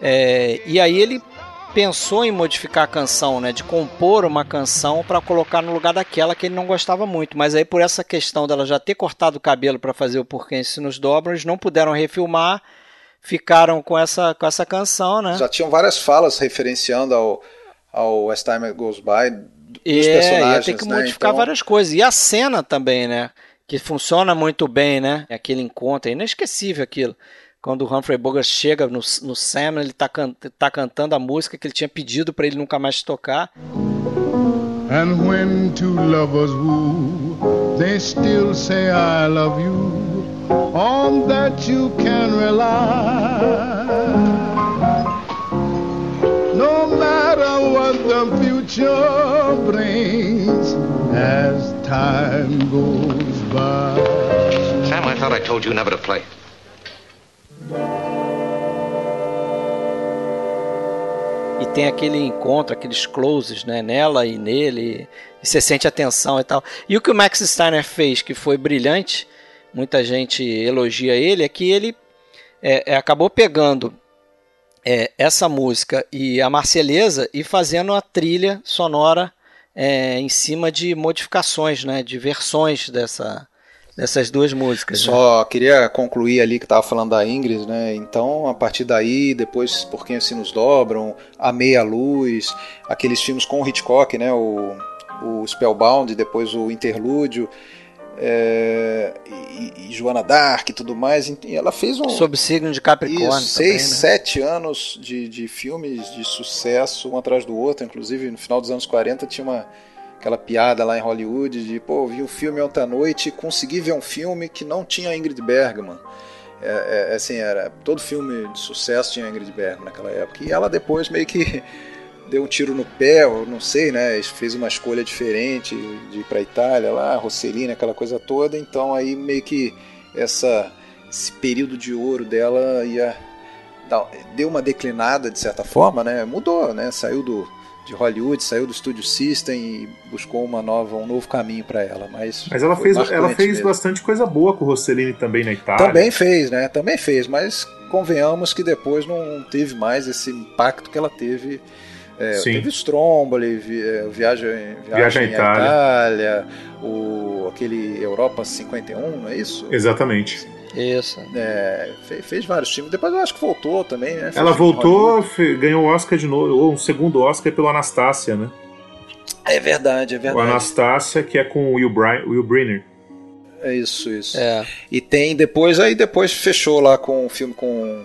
É, e aí ele pensou em modificar a canção, né? De compor uma canção para colocar no lugar daquela que ele não gostava muito. Mas aí por essa questão dela já ter cortado o cabelo para fazer o Porquê se nos dobram, eles não puderam refilmar, ficaram com essa com essa canção, né? Já tinham várias falas referenciando ao ao As Time Goes By dos é, personagens, ia ter que né? modificar então... várias coisas. E a cena também, né? Que funciona muito bem, né? Aquele encontro, é inesquecível aquilo. Quando o Humphrey Bogart chega no, no Sam, ele tá, can, tá cantando a música que ele tinha pedido para ele nunca mais tocar. And when two lovers woo, they still say I love you. On that you can rely. No matter what future brings as time goes by. Sam, I thought I told you never to play. E tem aquele encontro, aqueles closes, né, nela e nele, e você sente a tensão e tal. E o que o Max Steiner fez, que foi brilhante, muita gente elogia ele, é que ele é, é, acabou pegando é, essa música e a Marceleza e fazendo a trilha sonora é, em cima de modificações, né, de versões dessa, dessas duas músicas. né? Só queria concluir ali que estava falando da Ingrid, né? Então, a partir daí, depois Por Quem Assim Nos Dobram, A Meia Luz, aqueles filmes com o Hitchcock, né? O, o Spellbound, depois o Interlúdio, é, e, e Joana Dark e tudo mais. E ela fez um. Sob signo de Capricórnio. Isso, também, seis, né? sete anos de, de filmes de sucesso, um atrás do outro. Inclusive, no final dos anos 40 tinha uma, aquela piada lá em Hollywood de, pô, vi um filme ontem à noite e consegui ver um filme que não tinha Ingrid Bergman. É, é, assim, era, todo filme de sucesso tinha Ingrid Bergman naquela época. E ela depois meio que deu um tiro no pé, não sei, né? Fez uma escolha diferente de ir pra Itália lá, Rossellini, aquela coisa toda. Então aí meio que essa, esse período de ouro dela ia deu uma declinada de certa forma, né? Mudou, né? Saiu do de Hollywood, saiu do Studio System e buscou uma nova, um novo caminho para ela. Mas, Mas ela fez, ela fez mesmo. bastante coisa boa com o Rossellini também na Itália. Também fez, né? Também fez, mas convenhamos que depois não teve mais esse impacto que ela teve. É, Sim. teve Stromboli, vi, é, Viagem, Viagem à Itália. Itália, o, aquele Europa 51, não é isso? Exatamente. Isso. É, fez, fez vários filmes. Depois eu acho que voltou também, né? Fez Ela voltou, Hollywood. ganhou o Oscar de novo, ou um segundo Oscar pelo Anastácia, né? É verdade, é O verdade. Anastácia, que é com o Will, Will Brenner. É isso, isso. É. E tem depois, aí depois fechou lá com um filme com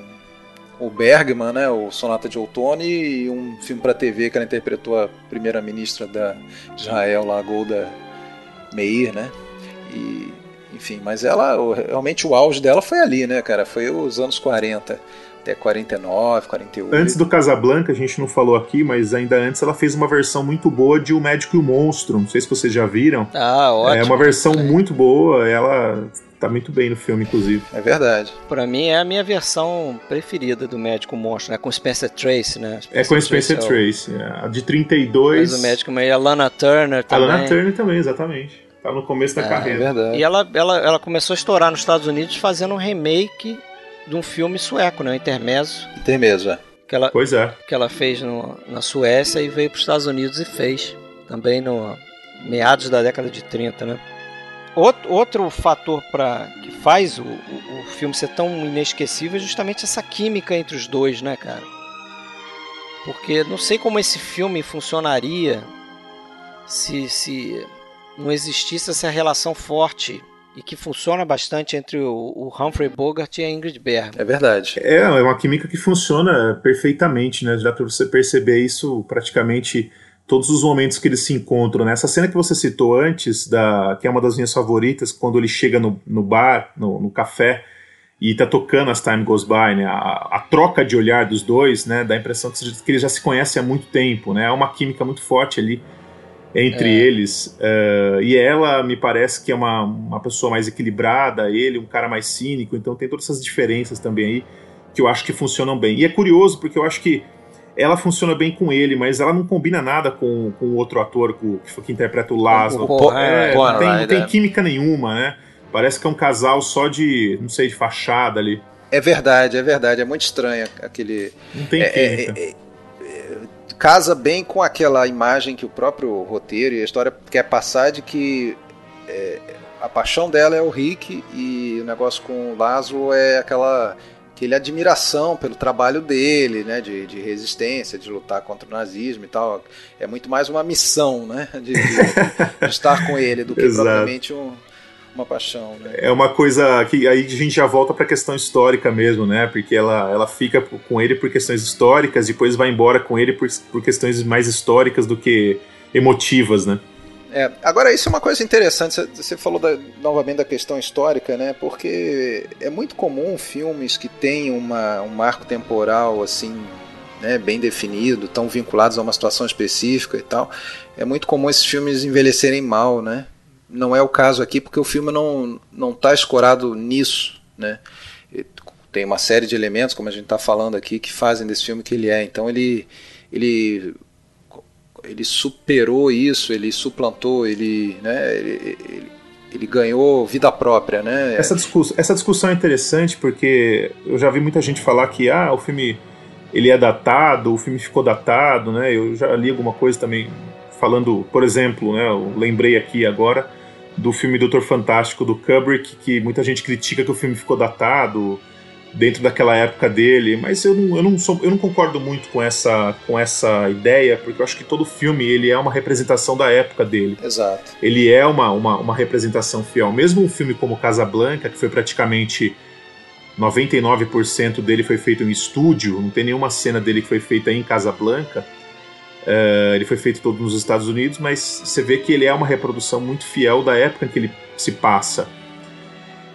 o Bergman, né, o Sonata de Outono, e um filme para TV que ela interpretou a primeira-ministra da de Israel, lá, Golda Meir, né? E, enfim, mas ela, realmente o auge dela foi ali, né, cara? Foi os anos 40, até 49, 48. Antes do Casablanca, a gente não falou aqui, mas ainda antes ela fez uma versão muito boa de O Médico e o Monstro. Não sei se vocês já viram. Ah, ótimo. é uma versão É. muito boa, ela tá muito bem no filme, inclusive. É verdade. Pra mim é a minha versão preferida do Médico Monstro, né? Com Spencer Tracy, né? É com a Spencer é o- Tracy. é, A de 32. Faz o Médico, mas e a Lana Turner A também. Lana Turner também, exatamente. Tá no começo da É, É carreira. verdade. E ela, ela, ela começou a estourar nos Estados Unidos fazendo um remake de um filme sueco, né? O Intermezzo, Tem mesmo, é. que ela, Pois é. que ela fez no, na Suécia e veio para os Estados Unidos e fez também no meados da década de 30, né? Outro, outro fator para que faz o, o, o filme ser tão inesquecível é justamente essa química entre os dois, né, cara? Porque não sei como esse filme funcionaria se, se não existisse essa relação forte e que funciona bastante entre o, o Humphrey Bogart e a Ingrid Bergman. É verdade. É, é uma química que funciona perfeitamente, né? Já pra você perceber isso praticamente todos os momentos que eles se encontram. Né? Essa cena que você citou antes, da, que é uma das minhas favoritas, quando ele chega no, no bar, no, no café, e tá tocando as Time Goes By, né? A, a troca de olhar dos dois, né? Dá a impressão que, que eles já se conhecem há muito tempo, né? É uma química muito forte ali entre É. eles. eh, e ela me parece que é uma, uma pessoa mais equilibrada, ele um cara mais cínico, então tem todas essas diferenças também aí que eu acho que funcionam bem. E é curioso porque eu acho que ela funciona bem com ele, mas ela não combina nada com, com o outro ator que, que, que interpreta o Laszlo. É, não, tem, não tem é. química nenhuma, né? Parece que é um casal só de, não sei, de fachada ali. É verdade, é verdade. É muito estranho aquele. Não tem É, é, química. é, é, casa bem com aquela imagem que o próprio roteiro e a história quer passar de que é, a paixão dela é o Rick e o negócio com o Laszlo é aquela aquele admiração pelo trabalho dele, né, de, de resistência, de lutar contra o nazismo e tal. É muito mais uma missão, né, de, de- de estar com ele do que (laughs) propriamente um- uma paixão, né. É uma coisa que aí a gente já volta pra questão histórica mesmo, né? Porque ela, ela fica com ele por questões históricas, depois vai embora com ele por, por questões mais históricas do que emotivas, né? É, agora isso é uma coisa interessante, você- falou da- novamente da questão histórica, né? Porque é muito comum filmes que têm uma, um marco temporal assim né, bem definido, estão vinculados a uma situação específica e tal. É muito comum esses filmes envelhecerem mal, né? Não é o caso aqui porque o filme não não está escorado nisso, né? Tem uma série de elementos, como a gente está falando aqui, que fazem desse filme que ele é. Então ele ele ele superou isso, ele suplantou, ele, né, ele, ele, ele ganhou vida própria, né? Essa, discuss essa discussão é interessante porque eu já vi muita gente falar que ah, o filme ele é datado, o filme ficou datado, né? Eu já li alguma coisa também falando, por exemplo, né? Eu lembrei aqui agora do filme Doutor Fantástico do Kubrick, que muita gente critica que o filme ficou datado dentro daquela época dele, mas eu não, eu não, sou, eu não concordo muito com essa, com essa ideia, porque eu acho que todo filme ele é uma representação da época dele. Exato. Ele é uma, uma, uma representação fiel. Mesmo um filme como Casablanca, que foi praticamente 99% dele foi feito em estúdio, não tem nenhuma cena dele que foi feita em Casablanca. Uh, ele foi feito todo nos Estados Unidos, mas você vê que ele é uma reprodução muito fiel da época em que ele se passa.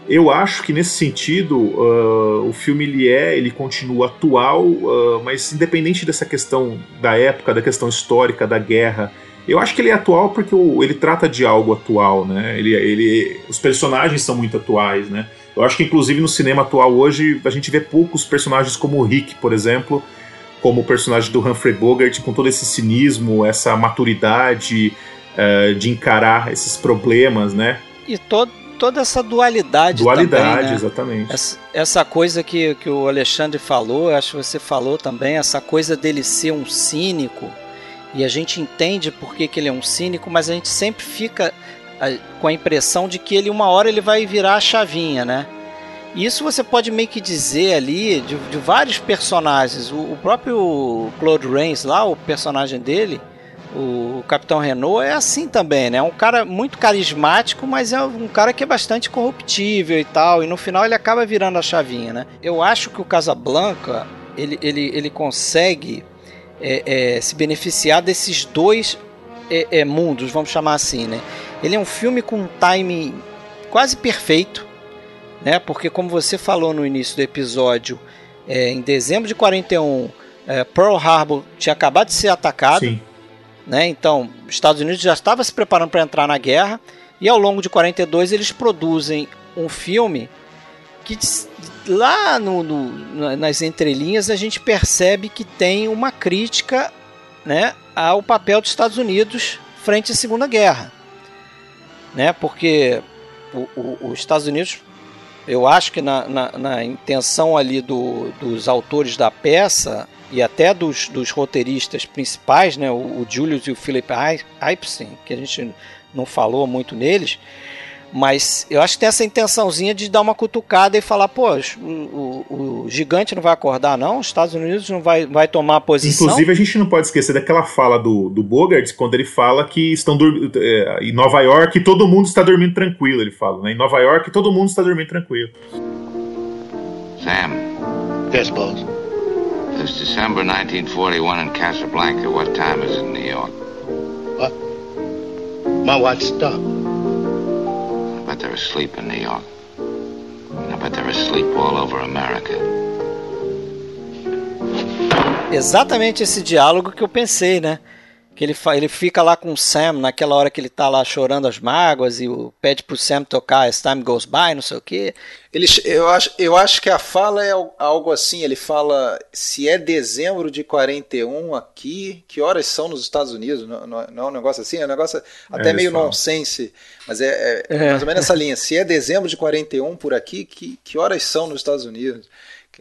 Eu acho que nesse sentido uh, o filme ele é, ele continua atual, uh, mas independente dessa questão da época, da questão histórica, da guerra, eu acho que ele é atual porque ele trata de algo atual, né? Ele, ele, os personagens são muito atuais, né? Eu acho que inclusive no cinema atual hoje a gente vê poucos personagens como o Rick, por exemplo, como o personagem do Humphrey Bogart, com todo esse cinismo, essa maturidade uh, de encarar esses problemas, né? E todo toda essa dualidade Dualidade, também, né? exatamente. Essa, essa, coisa que, que o Alexandre falou, acho que você falou também, essa coisa dele ser um cínico, e a gente entende por que, que ele é um cínico, mas a gente sempre fica com a impressão de que ele uma hora ele vai virar a chavinha, né? Isso você pode meio que dizer ali de, de vários personagens. O, o próprio Claude Rains lá, o personagem dele, o Capitão Renault é assim também, né? É um cara muito carismático, mas é um cara que é bastante corruptível e tal. E no final ele acaba virando a chavinha, né? Eu acho que o Casablanca ele, ele, ele consegue é, é, se beneficiar desses dois é, é mundos, vamos chamar assim, né? Ele é um filme com um timing quase perfeito, né? Porque como você falou no início do episódio, é, em dezembro de 41, é, Pearl Harbor tinha acabado de ser atacado. Sim né? Então, os Estados Unidos já estava se preparando para entrar na guerra e ao longo de 42 eles produzem um filme que lá no, no, nas entrelinhas a gente percebe que tem uma crítica né, ao papel dos Estados Unidos frente à Segunda Guerra. Né, porque os Estados Unidos, eu acho que na, na, na intenção ali do, dos autores da peça, e até dos, dos roteiristas principais, né, o, o Julius e o Philip Epstein, que a gente não falou muito neles, mas eu acho que tem essa intençãozinha de dar uma cutucada e falar, pô, o, o, o, gigante não vai acordar, não? Os Estados Unidos não vai, vai tomar posição. Inclusive, a gente não pode esquecer daquela fala do, do Bogart, quando ele fala que estão dormindo. É, em Nova York todo mundo está dormindo tranquilo, ele fala. Né? Em Nova York todo mundo está dormindo tranquilo. Sam. Yes, boss. It's December 1941 in Casablanca. What time is it in New York? What? My watch stopped. Bet they're asleep in New York. I bet they're asleep all over America. Exatamente esse diálogo que eu pensei, né? Que ele, ele fica lá com o Sam naquela hora que ele tá lá chorando as mágoas e o, pede pro Sam tocar As Time Goes By, não sei o quê. Ele, eu, acho, eu acho que a fala é algo assim, ele fala se é dezembro de 41 aqui, que horas são nos Estados Unidos? Não, não, não é um negócio assim? É um negócio até é, meio falam. nonsense, mas é, é, é, mais ou menos essa linha. Se é dezembro de 41 por aqui, que, que horas são nos Estados Unidos?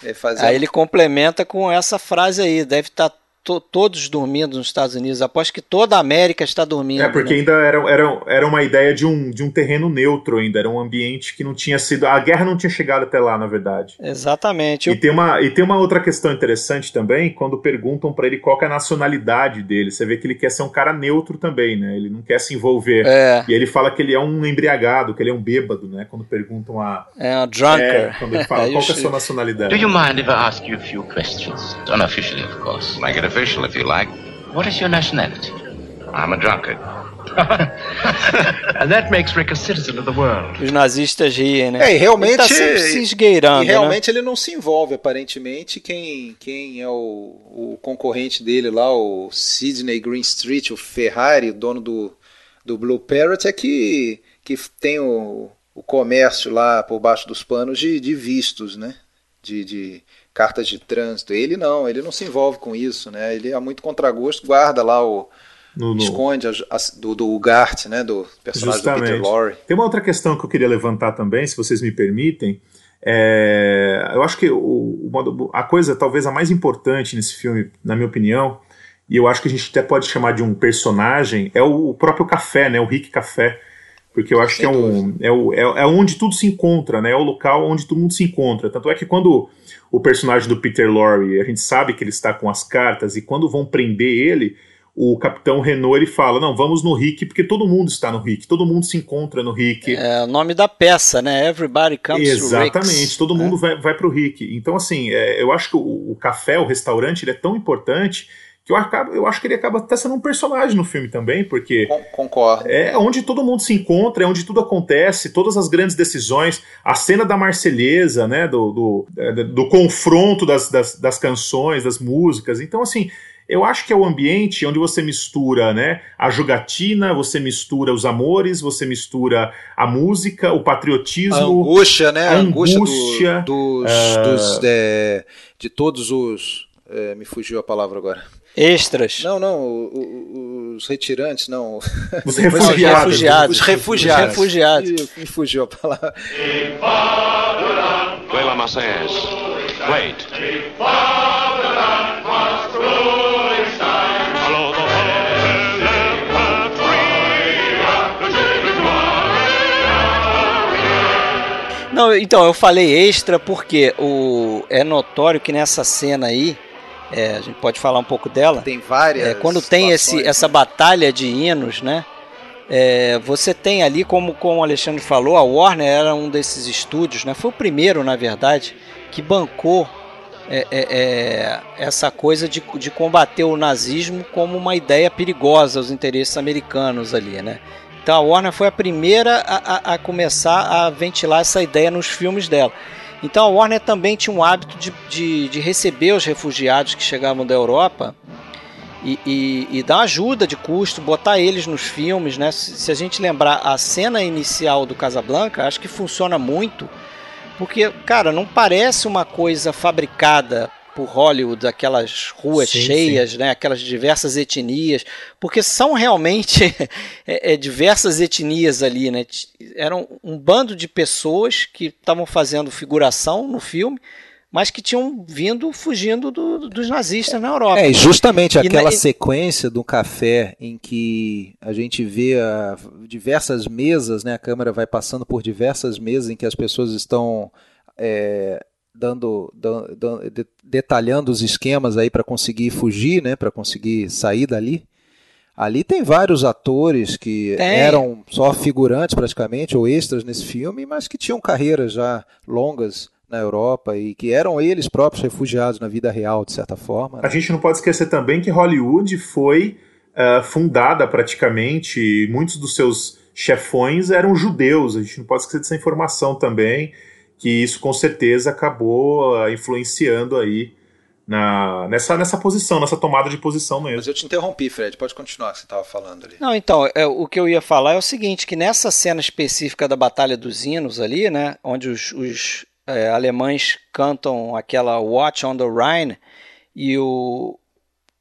É aí ele complementa com essa frase aí, deve estar tá to, todos dormindo nos Estados Unidos. Aposto que toda a América está dormindo. É, porque né? ainda era, era, era uma ideia de um, de um terreno neutro ainda, era um ambiente que não tinha sido. A guerra não tinha chegado até lá, na verdade. Exatamente. E, Eu... tem, uma, e tem uma outra questão interessante também, quando perguntam para ele qual é a nacionalidade dele. Você vê que ele quer ser um cara neutro também, né? Ele não quer se envolver. É. E ele fala que ele é um embriagado, que ele é um bêbado, né? Quando perguntam a. É, um drunker. É, quando ele fala (laughs) qual é a sua nacionalidade. Do you mind if I ask you a few questions? Unofficially, of course. Make it official if you like. What is your nationality? I'm a drunkard. and that makes Rick a citizen of the world. Os nazistas riem, né? É, e realmente. Ele tá sempre se esgueirando, E né? realmente ele não se envolve, aparentemente. Quem, quem é o, o concorrente dele lá, o Sidney Greenstreet, o Ferrari, o dono do, do Blue Parrot, é que, que tem o, o comércio lá por baixo dos panos de, de vistos, né? De, de cartas de trânsito. Ele não, ele não se envolve com isso, né? Ele é muito contragosto, guarda lá o. No- no- Esconde as- as- do, do Gart, né? Do personagem do Peter Lorre. Tem uma outra questão que eu queria levantar também, se vocês me permitem. É, eu acho que o- a coisa talvez a mais importante nesse filme, na minha opinião, e eu acho que a gente até pode chamar de um personagem, é o, o próprio café, né? O Rick Café. Porque eu acho Sem que é, um, é, o- é, é onde tudo se encontra, né? É o local onde todo mundo se encontra. Tanto é que quando o personagem do Peter Lorre, a gente sabe que ele está com as cartas, e quando vão prender ele, o capitão Renault ele fala: Não, vamos no Rick, porque todo mundo está no Rick, todo mundo se encontra no Rick. É o nome da peça, né? Everybody comes to Exatamente, Rick's. todo mundo vai, vai pro Rick. Então, assim, é, eu acho que o, o café, o restaurante, ele é tão importante que eu, acabo, eu acho que ele acaba até sendo um personagem no filme também, porque Con- Concordo. é onde todo mundo se encontra, é onde tudo acontece, todas as grandes decisões, a cena da Marselhesa, né, do, do, é, do confronto das, das, das canções, das músicas. Então, assim, eu acho que é o ambiente onde você mistura né, a jogatina, você mistura os amores, você mistura a música, o A patriotismo. angústia, né? A a angústia, do- angústia, dos, ah, dos, é, de todos os. é, me fugiu a palavra agora. Extras. Não, não, o- o- os retirantes, não. (laughs) Os Os refugiados. refugiados. Os refugiados. Os refugiados. Ih, Me fugiu a palavra. Play La Marseillaise. Play it. Não, então, eu falei extra porque o, é notório que nessa cena aí, é, a gente pode falar um pouco dela, Tem várias. é, quando tem esse, essa né? batalha de hinos, né? é, você tem ali, como, como o Alexandre falou, a Warner era um desses estúdios, né? Foi o primeiro, na verdade, que bancou é, é, é, essa coisa de, de combater o nazismo como uma ideia perigosa aos interesses americanos ali, né? Então a Warner foi a primeira a, a- a começar a ventilar essa ideia nos filmes dela. Então a Warner também tinha um hábito de, de, de receber os refugiados que chegavam da Europa e, e, e dar ajuda de custo, botar eles nos filmes, né? Se, se a gente lembrar a cena inicial do Casablanca, acho que funciona muito, porque, cara, não parece uma coisa fabricada por Hollywood, aquelas ruas Sim, cheias, né? Aquelas diversas etnias, porque são realmente (laughs) é, é, diversas etnias ali, né? Eram um bando de pessoas que estavam fazendo figuração no filme, mas que tinham vindo fugindo do- dos nazistas na Europa. É, justamente E aquela na- sequência do café em que a gente vê ah, diversas mesas, né? A câmera vai passando por diversas mesas em que as pessoas estão é, dando, dan- dan- de- detalhando os esquemas aí para conseguir fugir, né? Para conseguir sair dali. Ali tem vários atores que Tem. eram só figurantes praticamente ou extras nesse filme, mas que tinham carreiras já longas na Europa e que eram eles próprios refugiados na vida real, de certa forma. né? A gente não pode esquecer também que Hollywood foi ah, fundada praticamente, muitos dos seus chefões eram judeus. A gente não pode esquecer dessa informação também, que isso com certeza acabou ah, influenciando aí na, nessa, nessa posição, nessa tomada de posição Mas mesmo. eu te interrompi, Fred. Pode continuar o que você estava falando ali. Não, então, é, o que eu ia falar é o seguinte, que nessa cena específica da Batalha dos Hinos ali, né, onde os, os, é, alemães cantam aquela Watch on the Rhine e o,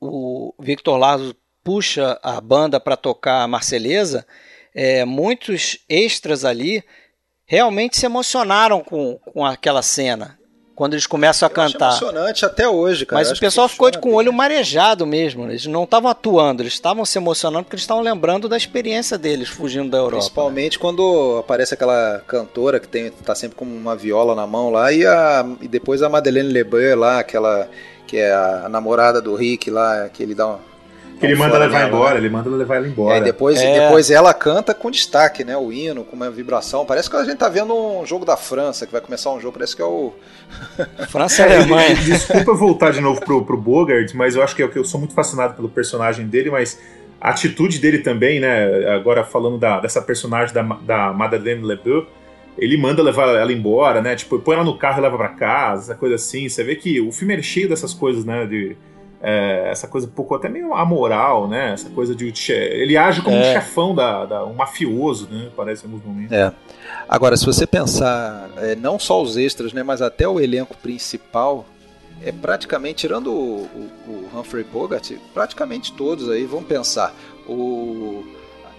o Victor Lazo puxa a banda para tocar a Marselhesa, é, muitos extras ali realmente se emocionaram com, com aquela cena, quando eles começam a Eu cantar. emocionante até hoje, cara. Mas o pessoal ficou de- com o olho bem. marejado mesmo. Eles não estavam atuando, eles estavam se emocionando porque eles estavam lembrando da experiência deles fugindo da Europa. Principalmente quando aparece aquela cantora que tem, tá sempre com uma viola na mão lá, e, a, e depois a Madeleine Lebrun lá, aquela que é a namorada do Rick lá, que ele dá um. Que ele manda levar embora, né? ele manda levar ela E embora. aí depois, É. depois ela canta com destaque, né? O hino, com uma vibração. Parece que a gente tá vendo um jogo da França, que vai começar um jogo, parece que é o. (laughs) França e É, Alemanha. de- Desculpa voltar de novo pro, pro Bogart, mas eu acho que eu, que eu sou muito fascinado pelo personagem dele, mas a atitude dele também, né? Agora falando da, dessa personagem da, da Madeleine Lebeau, ele manda levar ela embora, né? Tipo, põe ela no carro e leva para casa, essa coisa assim. Você vê que o filme é cheio dessas coisas, né? De, é, essa coisa um pouco até meio amoral, né? Essa coisa de. Ele age como é. um chefão, da, da, um mafioso, né? Parece em alguns momentos. É. Agora, se você pensar, é, não só os extras, né? Mas até o elenco principal, é praticamente, tirando o, o, o Humphrey Bogart, praticamente todos aí, vamos pensar. O,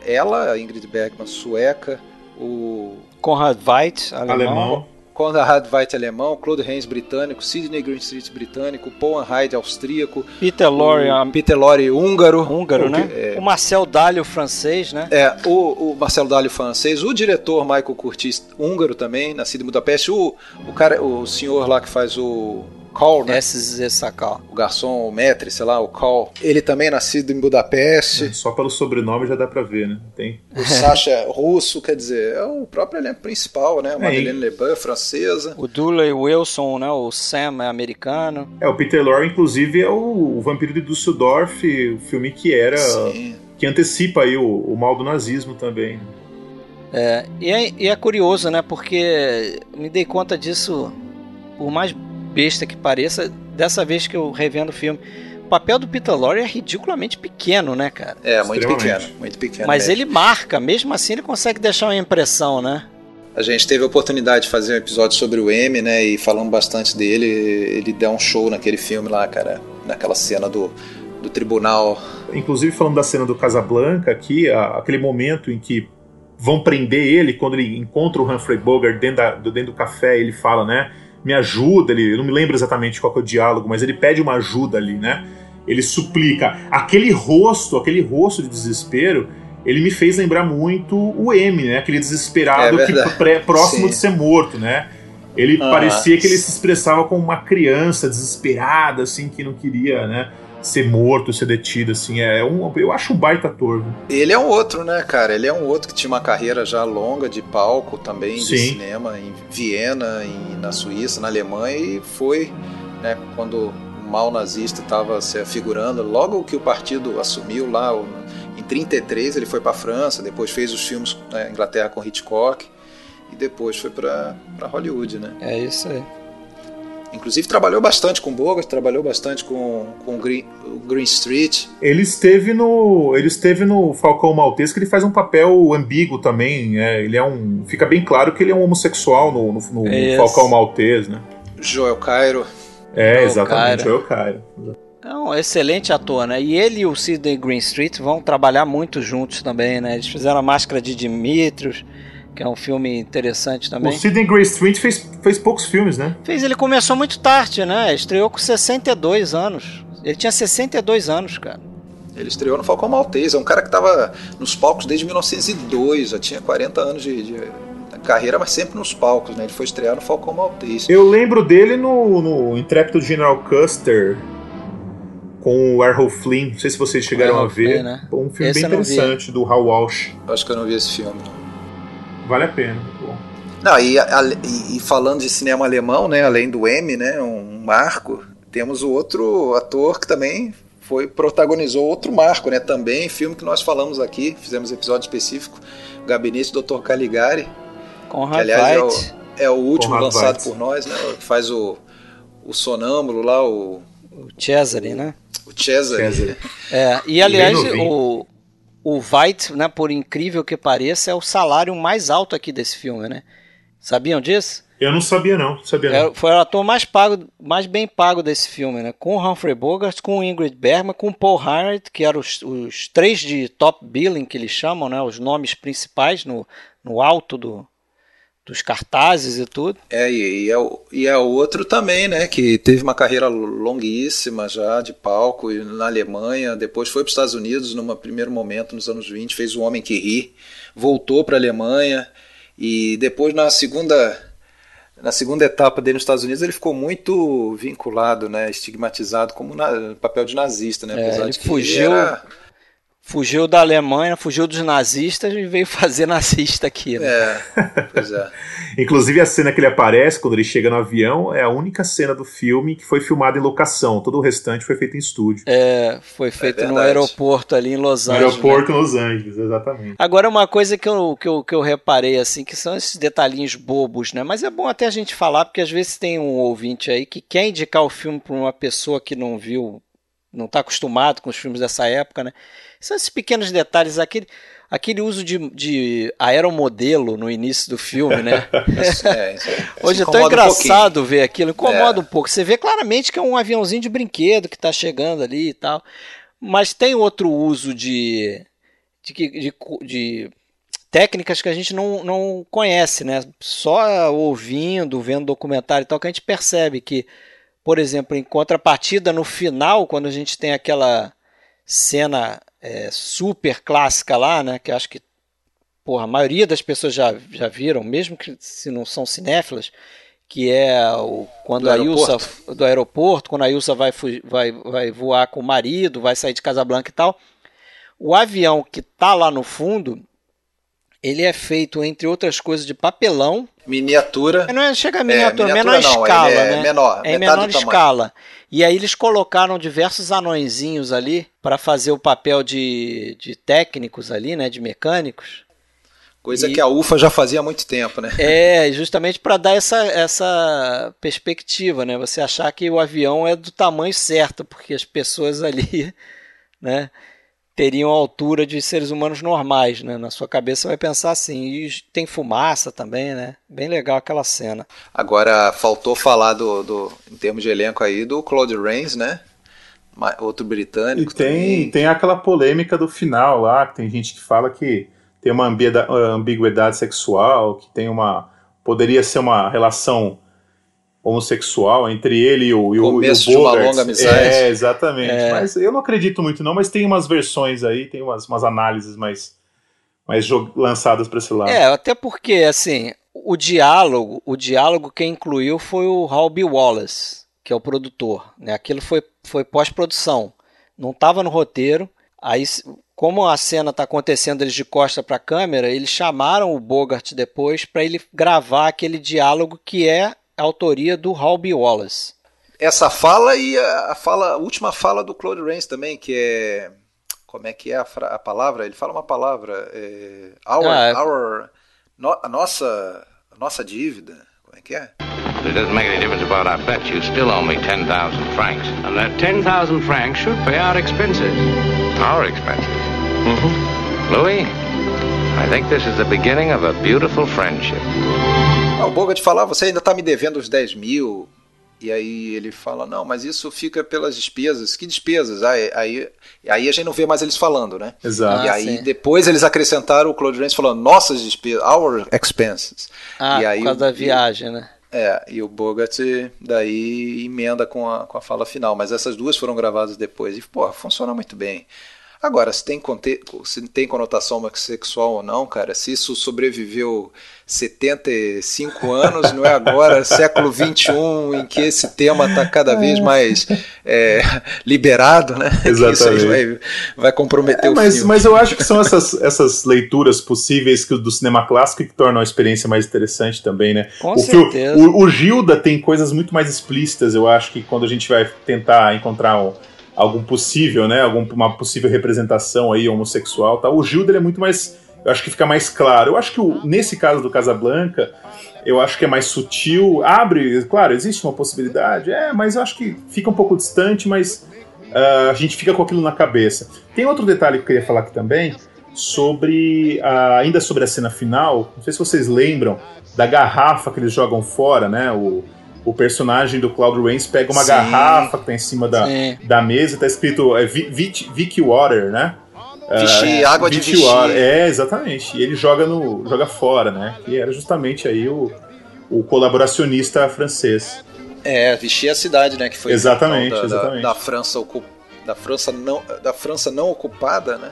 ela, Ingrid Bergman, sueca, o Conrad Veidt, alemão. alemão. Conrad Veidt, alemão. Claude Rains, britânico. Sidney Greenstreet, britânico. Paul Hyde, austríaco. Peter Lorre, Peter Lorre, húngaro. Húngaro, né? É, o Marcel Dalio, francês, né? É, o, o Marcel Dalio, francês. O diretor Michael Curtis, húngaro também, nascido em Budapeste. O, o, cara, o senhor lá que faz o Call, né? SZ Sakal. O garçom, o maître, sei lá, o Call. Ele também é nascido em Budapeste. É, só pelo sobrenome já dá pra ver, né? Tem. O Sasha é russo, quer dizer, é o próprio elenco principal, né? É, Madeleine Leban é francesa. O Dooley Wilson, né? O Sam é americano. É, o Peter Lorre, inclusive, é o, o Vampiro de Düsseldorf, o filme que era... Sim. Que antecipa aí o, o mal do nazismo também. É, e é, e é curioso, né? Porque me dei conta disso por mais besta que pareça, dessa vez que eu revendo o filme, o papel do Peter Lorre é ridiculamente pequeno, né, cara? É, muito pequeno, muito pequeno. Mas mesmo. ele marca, mesmo assim ele consegue deixar uma impressão, né? A gente teve a oportunidade de fazer um episódio sobre o M, né, e falamos bastante dele. Ele deu um show naquele filme lá, cara, naquela cena do, do tribunal. Inclusive falando da cena do Casablanca aqui, aquele momento em que vão prender ele quando ele encontra o Humphrey Bogart dentro, da, dentro do café, ele fala, né? Me ajuda, ele, eu não me lembro exatamente qual é o diálogo, mas ele pede uma ajuda ali, né? Ele suplica. Aquele rosto, aquele rosto de desespero, ele me fez lembrar muito o M, né? Aquele desesperado é que pré, próximo Sim. de ser morto, né? Ele ah, parecia que ele se expressava como uma criança desesperada, assim, que não queria, né? Ser morto, ser detido, assim, é um, eu acho um baita ator. Ele é um outro, né, cara? Ele é um outro que tinha uma carreira já longa de palco também, Sim. de cinema, em Viena, em, na Suíça, na Alemanha, e foi, né, quando o mal nazista estava se afigurando, logo que o partido assumiu lá, em 33 ele foi para a França, depois fez os filmes na Inglaterra com Hitchcock, e depois foi para Hollywood, né? É isso aí. Inclusive trabalhou bastante com Bogart, trabalhou bastante com, com Green, Green Street. Ele esteve no ele esteve no Falcão Maltese que ele faz um papel ambíguo também. É, ele é um fica bem claro que ele é um homossexual no, no, no é Falcão Maltese, né? Joel Cairo. É, Joel exatamente, Cairo. Joel Cairo. É um excelente ator, né? E ele e o Sidney Greenstreet vão trabalhar muito juntos também, né? Eles fizeram a Máscara de Dimitrios que é um filme interessante também. O Sidney Gray Street fez, fez poucos filmes, né? Fez, ele começou muito tarde, né? Estreou com 62 anos. Ele tinha 62 anos, cara. Ele estreou no Falcão Maltese, é um cara que estava nos palcos desde 1902, já tinha 40 anos de, de carreira, mas sempre nos palcos, né? Ele foi estrear no Falcão Maltese. Eu lembro dele no, no Intrépido General Custer, com o Errol Flynn. Não sei se vocês chegaram a ver. Flynn, né? Um filme esse bem interessante do Hal Walsh. Acho que eu não vi esse filme. Não. Vale a pena. Bom. Não, e, a, e, falando de cinema alemão, né, além do M, né, um marco, temos o outro ator que também foi protagonizou outro marco, né, também filme que nós falamos aqui, fizemos episódio específico, Gabinete do Dr. Caligari, Conrad que aliás é o, é o, último Conrad lançado Weitz. por nós, né, que faz o, o sonâmbulo lá, o o Cesare, né? O Cesare. (laughs) É, e aliás, o, o Veidt, né, por incrível que pareça, é o salário mais alto aqui desse filme, né? Sabiam disso? Eu não sabia não, sabia não. É, foi o ator mais pago, mais bem pago desse filme, né? Com Humphrey Bogart, com Ingrid Bergman, com Paul Hart, que eram os, os três de top billing que eles chamam, né? Os nomes principais no, no alto do, dos cartazes e tudo. É, e, e, é, e é outro também, né, que teve uma carreira longuíssima já de palco na Alemanha, depois foi para os Estados Unidos num primeiro momento, nos anos 20, fez O Homem que Ri, voltou para a Alemanha e depois na segunda na segunda etapa dele nos Estados Unidos ele ficou muito vinculado, né, estigmatizado como na, papel de nazista, né, é, ele fugiu ele era Fugiu da Alemanha, fugiu dos nazistas e veio fazer (laughs) nazista aqui. Né? É, pois é. (laughs) Inclusive a cena que ele aparece quando ele chega no avião é a única cena do filme que foi filmada em locação. Todo o restante foi feito em estúdio. É, foi feito É no aeroporto ali em Los No Angeles. aeroporto né? em Los Angeles, exatamente. Agora uma coisa que eu, que, eu, que eu reparei assim, que são esses detalhinhos bobos, né? Mas é bom até a gente falar, porque às vezes tem um ouvinte aí que quer indicar o filme para uma pessoa que não viu, não está acostumado com os filmes dessa época, né? São esses pequenos detalhes, aquele, aquele uso de, de aeromodelo no início do filme, né? (laughs) Isso, é, isso, isso (laughs) Hoje é tão incomoda um engraçado ver aquilo, incomoda É. um pouco. Você vê claramente que é um aviãozinho de brinquedo que está chegando ali e tal. Mas tem outro uso de, de, de, de técnicas que a gente não, não conhece, né? Só ouvindo, vendo documentário e tal, que a gente percebe que, por exemplo, em contrapartida, no final, quando a gente tem aquela cena é, super clássica lá, né? Que acho que porra, a maioria das pessoas já, já viram, mesmo que se não são cinéfilas, que é o, quando Do a Ilsa do aeroporto, quando a Ilsa vai, vai, vai voar com o marido, vai sair de Casablanca e tal. O avião que tá lá no fundo, ele é feito, entre outras coisas, de papelão. Miniatura. Não é, chega a miniatura, miniatura menor não, escala, é né? menor, é em menor do tamanho. escala. E aí eles colocaram diversos anõezinhos ali para fazer o papel de, de técnicos ali, né? De mecânicos. Coisa E- que a UFA já fazia há muito tempo, né? É, justamente para dar essa, essa perspectiva, né? Você achar que o avião é do tamanho certo, porque as pessoas ali, (laughs) né, teriam a altura de seres humanos normais, né? Na sua cabeça vai pensar assim. E tem fumaça também, né? Bem legal aquela cena. Agora, faltou falar do, do, em termos de elenco aí, do Claude Rains, né? Outro E britânico tem, também. tem aquela polêmica do final lá, que tem gente que fala que tem uma ambiguidade sexual, que tem uma. poderia ser uma relação homossexual entre ele e o, e o, e o Começo de uma Bogart. longa amizade. É, exatamente. É. Mas eu não acredito muito, não, mas tem umas versões aí, tem umas, umas análises mais, mais lançadas para esse lado. É, até porque, assim, o diálogo, o diálogo quem incluiu foi o Halby Wallace, que é o produtor. Né? Aquilo foi, foi pós-produção. Não estava no roteiro. Aí, como a cena está acontecendo eles de costa para a câmera, eles chamaram o Bogart depois para ele gravar aquele diálogo que é autoria do Halby Wallace. Essa fala e a, fala, a última fala do Claude Rains também, que é. Como é que é a, fra- a palavra? Ele fala uma palavra. É, our, Ah, é- our, no- a nossa, a nossa dívida. Como é que é? It doesn't make any difference about our bet. You still owe me 10,000 francs. And that 10,000 francs should pay our expenses. Our expenses. Louis, I think this is the beginning of a beautiful friendship. Ah, o Bogart fala, "Ah, você ainda está me devendo os 10 mil. E aí ele fala, não, mas isso fica pelas despesas. Que despesas? Aí, aí, aí a gente não vê mais eles falando, né? Exato. e Ah, aí sim. depois eles acrescentaram o Claude Rains falando, nossas despesas, our expenses. Ah, e aí, por causa da viagem, né? É, e o Bogart daí emenda com a, com a fala final. Mas essas duas foram gravadas depois. E, pô, funciona muito bem. Agora, se tem, conte se tem conotação homossexual ou não, cara, se isso sobreviveu 75 anos, não é agora, (laughs) século 21, em que esse tema está cada vez mais é, liberado, né? Que isso aí Exatamente. vai, vai comprometer É, o mas, filme. mas eu acho que são essas, essas leituras possíveis que, do cinema clássico que tornam a experiência mais interessante também, né? Com o, certeza. o, o Gilda tem coisas muito mais explícitas, eu acho que quando a gente vai tentar encontrar um- algum possível, né? Algum, uma possível representação aí homossexual, tá? O Gilda é muito mais. Eu acho que fica mais claro. Eu acho que o- nesse caso do Casablanca, eu acho que é mais sutil. Abre, claro, existe uma possibilidade, é, mas eu acho que fica um pouco distante, mas ah, a gente fica com aquilo na cabeça. Tem outro detalhe que eu queria falar aqui também, sobre. ainda sobre a cena final, não sei se vocês lembram da garrafa que eles jogam fora, né? O, o personagem do Cloud Rains pega uma Sim. garrafa que tá em cima da, Sim. da mesa, tá escrito é, Vi- Vic, Vic Water, né? Vichy, água de Vic Vichy. Water. É, exatamente. E ele joga, no, joga fora, né? Que era justamente aí o, o colaboracionista francês. É, Vichy é a cidade, né? Que foi Exatamente, então, da, exatamente. Da, da França ocu- da França não da França não ocupada, né?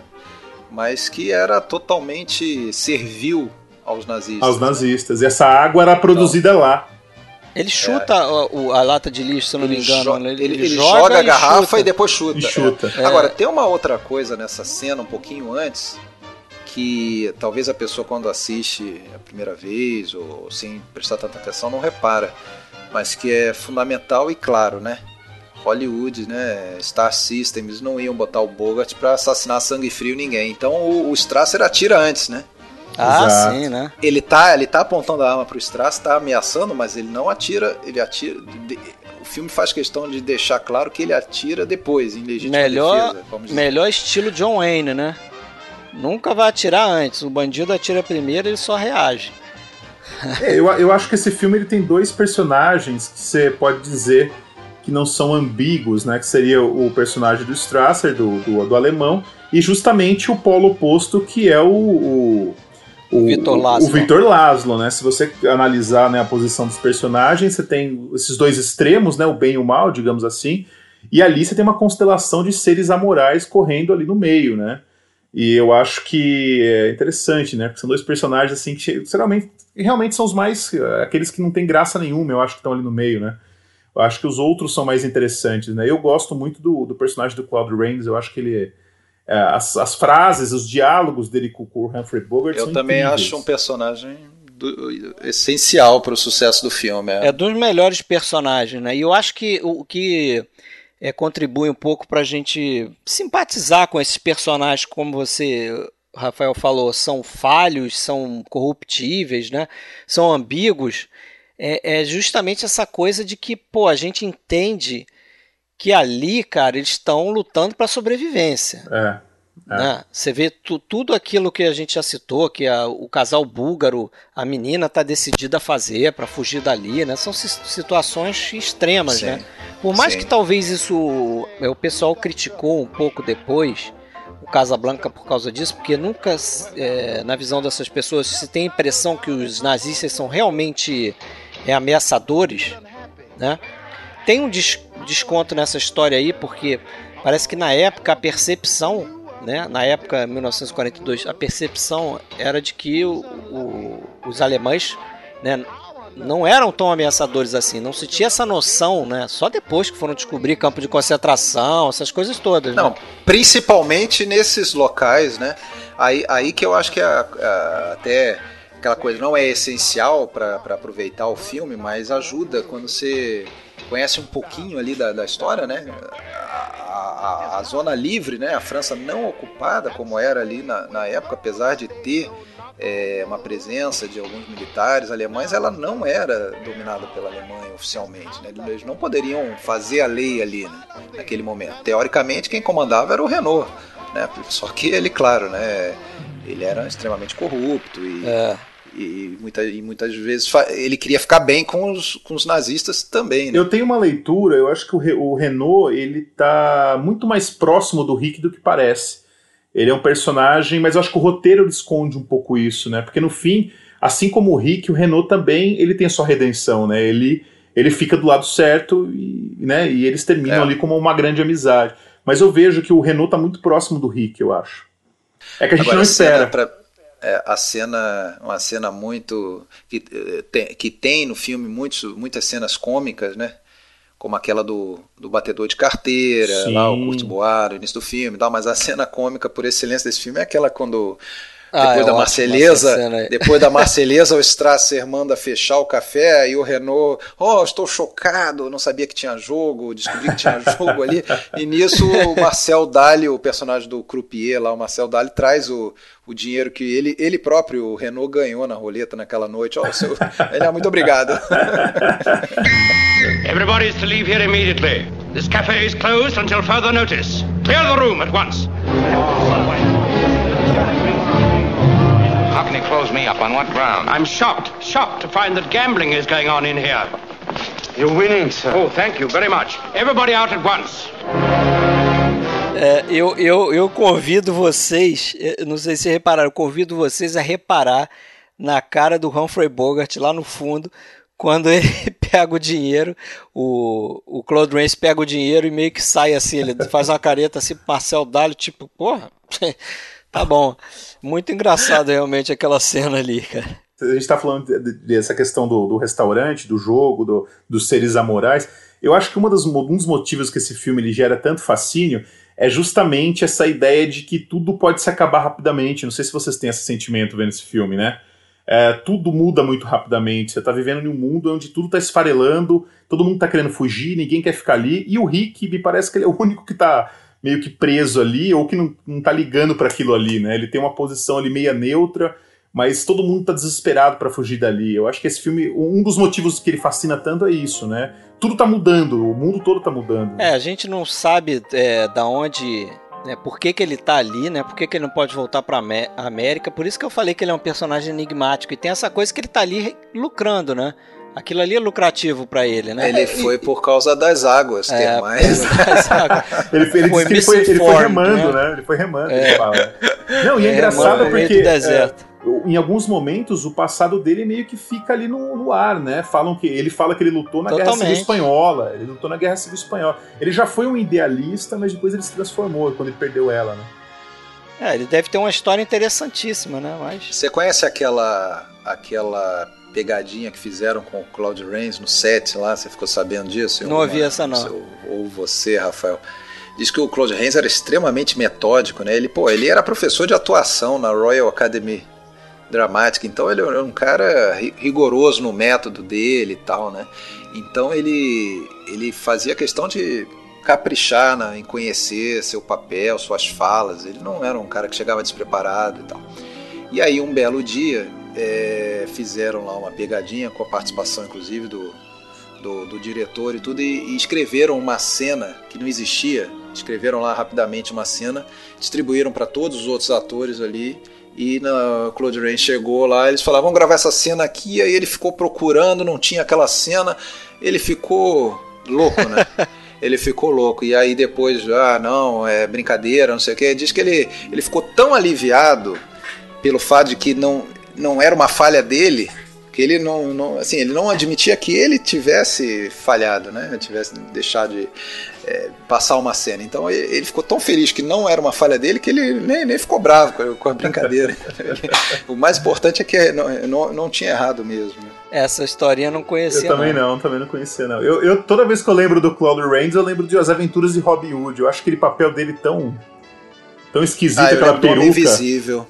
Mas que era totalmente servil aos nazistas. Aos né? nazistas. E essa água era produzida lá. Ele chuta a, a lata de lixo, se eu não me engano. né? ele, ele joga, a garrafa chuta. e depois chuta. E chuta. É. Agora, tem uma outra coisa nessa cena, um pouquinho antes, que talvez a pessoa quando assiste a primeira vez ou sem prestar tanta atenção não repara, mas que é fundamental e claro, né? Hollywood, né? Star Systems não iam botar o Bogart pra assassinar sangue frio ninguém. Então o, o Strasser atira antes, né? Ah, Exato. sim, né? Ele tá, ele tá apontando a arma pro Strass, tá ameaçando, mas ele não atira, ele atira. de- o filme faz questão de deixar claro que ele atira depois, em legítima Melhor, defesa, vamos dizer. melhor estilo John Wayne, né? Nunca vai atirar antes. O bandido atira primeiro e ele só reage. É, eu, eu acho que esse filme ele tem dois personagens que você pode dizer que não são ambíguos, né? Que seria o personagem do Strasser, do, do, do alemão, e justamente o polo oposto que é o. o o Victor o- Laszlo. O Victor Laszlo, né? Se você analisar né, a posição dos personagens, você tem esses dois extremos, né? O bem e o mal, digamos assim. E ali você tem uma constelação de seres amorais correndo ali no meio, né? E eu acho que é interessante, né? Porque são dois personagens assim que geralmente realmente são os mais eh, aqueles que não tem graça nenhuma, eu acho que estão ali no meio, né? Eu acho que os outros são mais interessantes, né? Eu gosto muito do, do personagem do Claude Rains, eu acho que ele eh, as, as frases, os diálogos dele com o Humphrey Bogart Eu são também incríveis. acho um personagem do- essencial para o sucesso do filme. É. É dos melhores personagens, né? E eu acho que o que é, contribui um pouco pra gente simpatizar com esses personagens, como você, Rafael, falou, são falhos, são corruptíveis, né? São ambíguos. É, é justamente essa coisa de que, pô, a gente entende que ali, cara, eles estão lutando pra sobrevivência. É. É. né? Você vê tu- tudo aquilo que a gente já citou, que a- o casal búlgaro, a menina está decidida a fazer para fugir dali, né? São si- situações extremas, Sim. né? Por mais Sim. que talvez isso é, o pessoal criticou um pouco depois o Casablanca por causa disso, porque nunca, é, na visão dessas pessoas, se tem a impressão que os nazistas são realmente é, ameaçadores, né? Tem um des- desconto nessa história aí, porque parece que na época a percepção, né, na época 1942, a percepção era de que o- o- os alemães, né, não eram tão ameaçadores assim, não se tinha essa noção, né? Só depois que foram descobrir campo de concentração, essas coisas todas. Não, né? principalmente nesses locais, né? Aí, aí que eu acho que é a- a- até aquela coisa não é essencial para aproveitar o filme, mas ajuda quando você conhece um pouquinho ali da, da história, né? A, a- a zona livre, né? A França não ocupada como era ali na, na época, apesar de ter é, uma presença de alguns militares alemães, ela não era dominada pela Alemanha oficialmente. Né? Eles não poderiam fazer a lei ali né? naquele momento. Teoricamente, quem comandava era o Renault. Né? Só que ele, claro, né? ele era extremamente corrupto e, É. e, muita, e muitas vezes ele queria ficar bem com os, com os nazistas também. Né? Eu tenho uma leitura, eu acho que o, Re- o Renault ele tá muito mais próximo do Rick do que parece. Ele é um personagem, mas eu acho que o roteiro ele esconde um pouco isso, né? Porque no fim, assim como o Rick, o Renault também ele tem a sua redenção, né? Ele, ele fica do lado certo e, né? e eles terminam É. ali como uma grande amizade. Mas eu vejo que o Renault tá muito próximo do Rick, eu acho. É que a gente Agora, não espera. pra- é, a cena, uma cena muito que eh, tem, que tem no filme muitos, muitas cenas cômicas, né? Como aquela do, do batedor de carteira, Sim. lá o Kurt Boar, no início do filme, tal, mas a cena cômica por excelência desse filme é aquela quando Ah, depois é da aí. depois da (laughs) Marselhesa, o Strasser manda fechar o café e o Renault, oh, estou chocado, não sabia que tinha jogo, descobri que tinha (laughs) jogo ali. E nisso o Marcel Dali, o personagem do croupier lá, o Marcel Dali traz o, o dinheiro que ele, ele próprio, o Renault ganhou na roleta naquela noite. Oh, seu, ele é muito obrigado. (laughs) Everybody is to leave here immediately. This cafe is closed until further notice. Clear the room at once. Can he close me up? On what ground? I'm shocked, shocked to find that gambling is going on in here. You're winning, sir. Oh, thank you very much. Everybody out at once. É, eu, eu, eu convido vocês, eu não sei se repararam, eu convido vocês a reparar na cara do Humphrey Bogart lá no fundo, quando ele (laughs) pega o dinheiro, o, o Claude Rains pega o dinheiro e meio que sai assim, ele faz uma careta assim pro Marcel Dalho, tipo, porra, (laughs) tá bom. Muito engraçado realmente aquela cena ali, cara. a gente está falando dessa questão do, do, restaurante, do jogo, do, dos seres amorais. Eu acho que das, um dos motivos que esse filme ele gera tanto fascínio é justamente essa ideia de que tudo pode se acabar rapidamente. Não sei se vocês têm esse sentimento vendo esse filme, né? É, tudo muda muito rapidamente. Você está vivendo em um mundo onde tudo está esfarelando, todo mundo está querendo fugir, ninguém quer ficar ali. E o Rick, me parece que ele é o único que está meio que preso ali ou que não, não tá ligando para aquilo ali, né? Ele tem uma posição ali meia neutra, mas todo mundo tá desesperado para fugir dali. Eu acho que esse filme, um dos motivos que ele fascina tanto é isso, né? Tudo tá mudando, o mundo todo tá mudando. É, a gente não sabe é, da onde né, por que, que ele tá ali, né? Por que, que ele não pode voltar para América? Por isso que eu falei que ele é um personagem enigmático. E tem essa coisa que ele tá ali lucrando, né? Aquilo ali é lucrativo para ele, né? Ele foi por causa das águas, é, tem mais. (laughs) (laughs) ele, ele foi, disse que ele foi, ele foi remando, né? né? Ele foi remando, é. ele fala. Não, e é, é engraçado porque. É, em alguns momentos o passado dele meio que fica ali no, no ar, né? Falam que ele fala que ele lutou na Totalmente. Guerra Civil Espanhola, ele lutou na Guerra Civil Espanhola. Ele já foi um idealista, mas depois ele se transformou quando ele perdeu ela, né? É, ele deve ter uma história interessantíssima, né? Mas... Você conhece aquela aquela pegadinha que fizeram com o Claude Rains no set lá, você ficou sabendo disso? Não ouvi essa não. ou você, Rafael. Diz que o Claude Rains era extremamente metódico, né? Ele, pô, ele era professor de atuação na Royal Academy Dramatic, então ele era um cara rigoroso no método dele e tal, né? Então ele ele fazia questão de caprichar na, em conhecer seu papel, suas falas. Ele não era um cara que chegava despreparado e tal. E aí um belo dia é, fizeram lá uma pegadinha com a participação, inclusive, do, do, do diretor e tudo, e, e, escreveram uma cena que não existia. Escreveram lá rapidamente uma cena, distribuíram para todos os outros atores ali. E na Claude Rain chegou lá, eles falaram: vamos gravar essa cena aqui. Aí ele ficou procurando, não tinha aquela cena. Ele ficou louco, né? (laughs) ele ficou louco. E aí depois, ah, não, é brincadeira, não sei o que. Diz que ele, ele ficou tão aliviado pelo fato de que não não era uma falha dele, que ele não, não, assim, ele não admitia que ele tivesse falhado, né? Tivesse deixado de é, passar uma cena. Então ele ficou tão feliz que não era uma falha dele que ele nem, nem ficou bravo com a, brincadeira. (laughs) o mais importante é que não, não, não tinha errado mesmo. Né? Essa historinha eu não conhecia. Eu também não, não também não conhecia não. Eu, eu, toda vez que eu lembro do Claude Rains, eu lembro de As Aventuras de Robin Hood. Eu acho aquele papel dele tão tão esquisito, ah, aquela peruca. Invisível.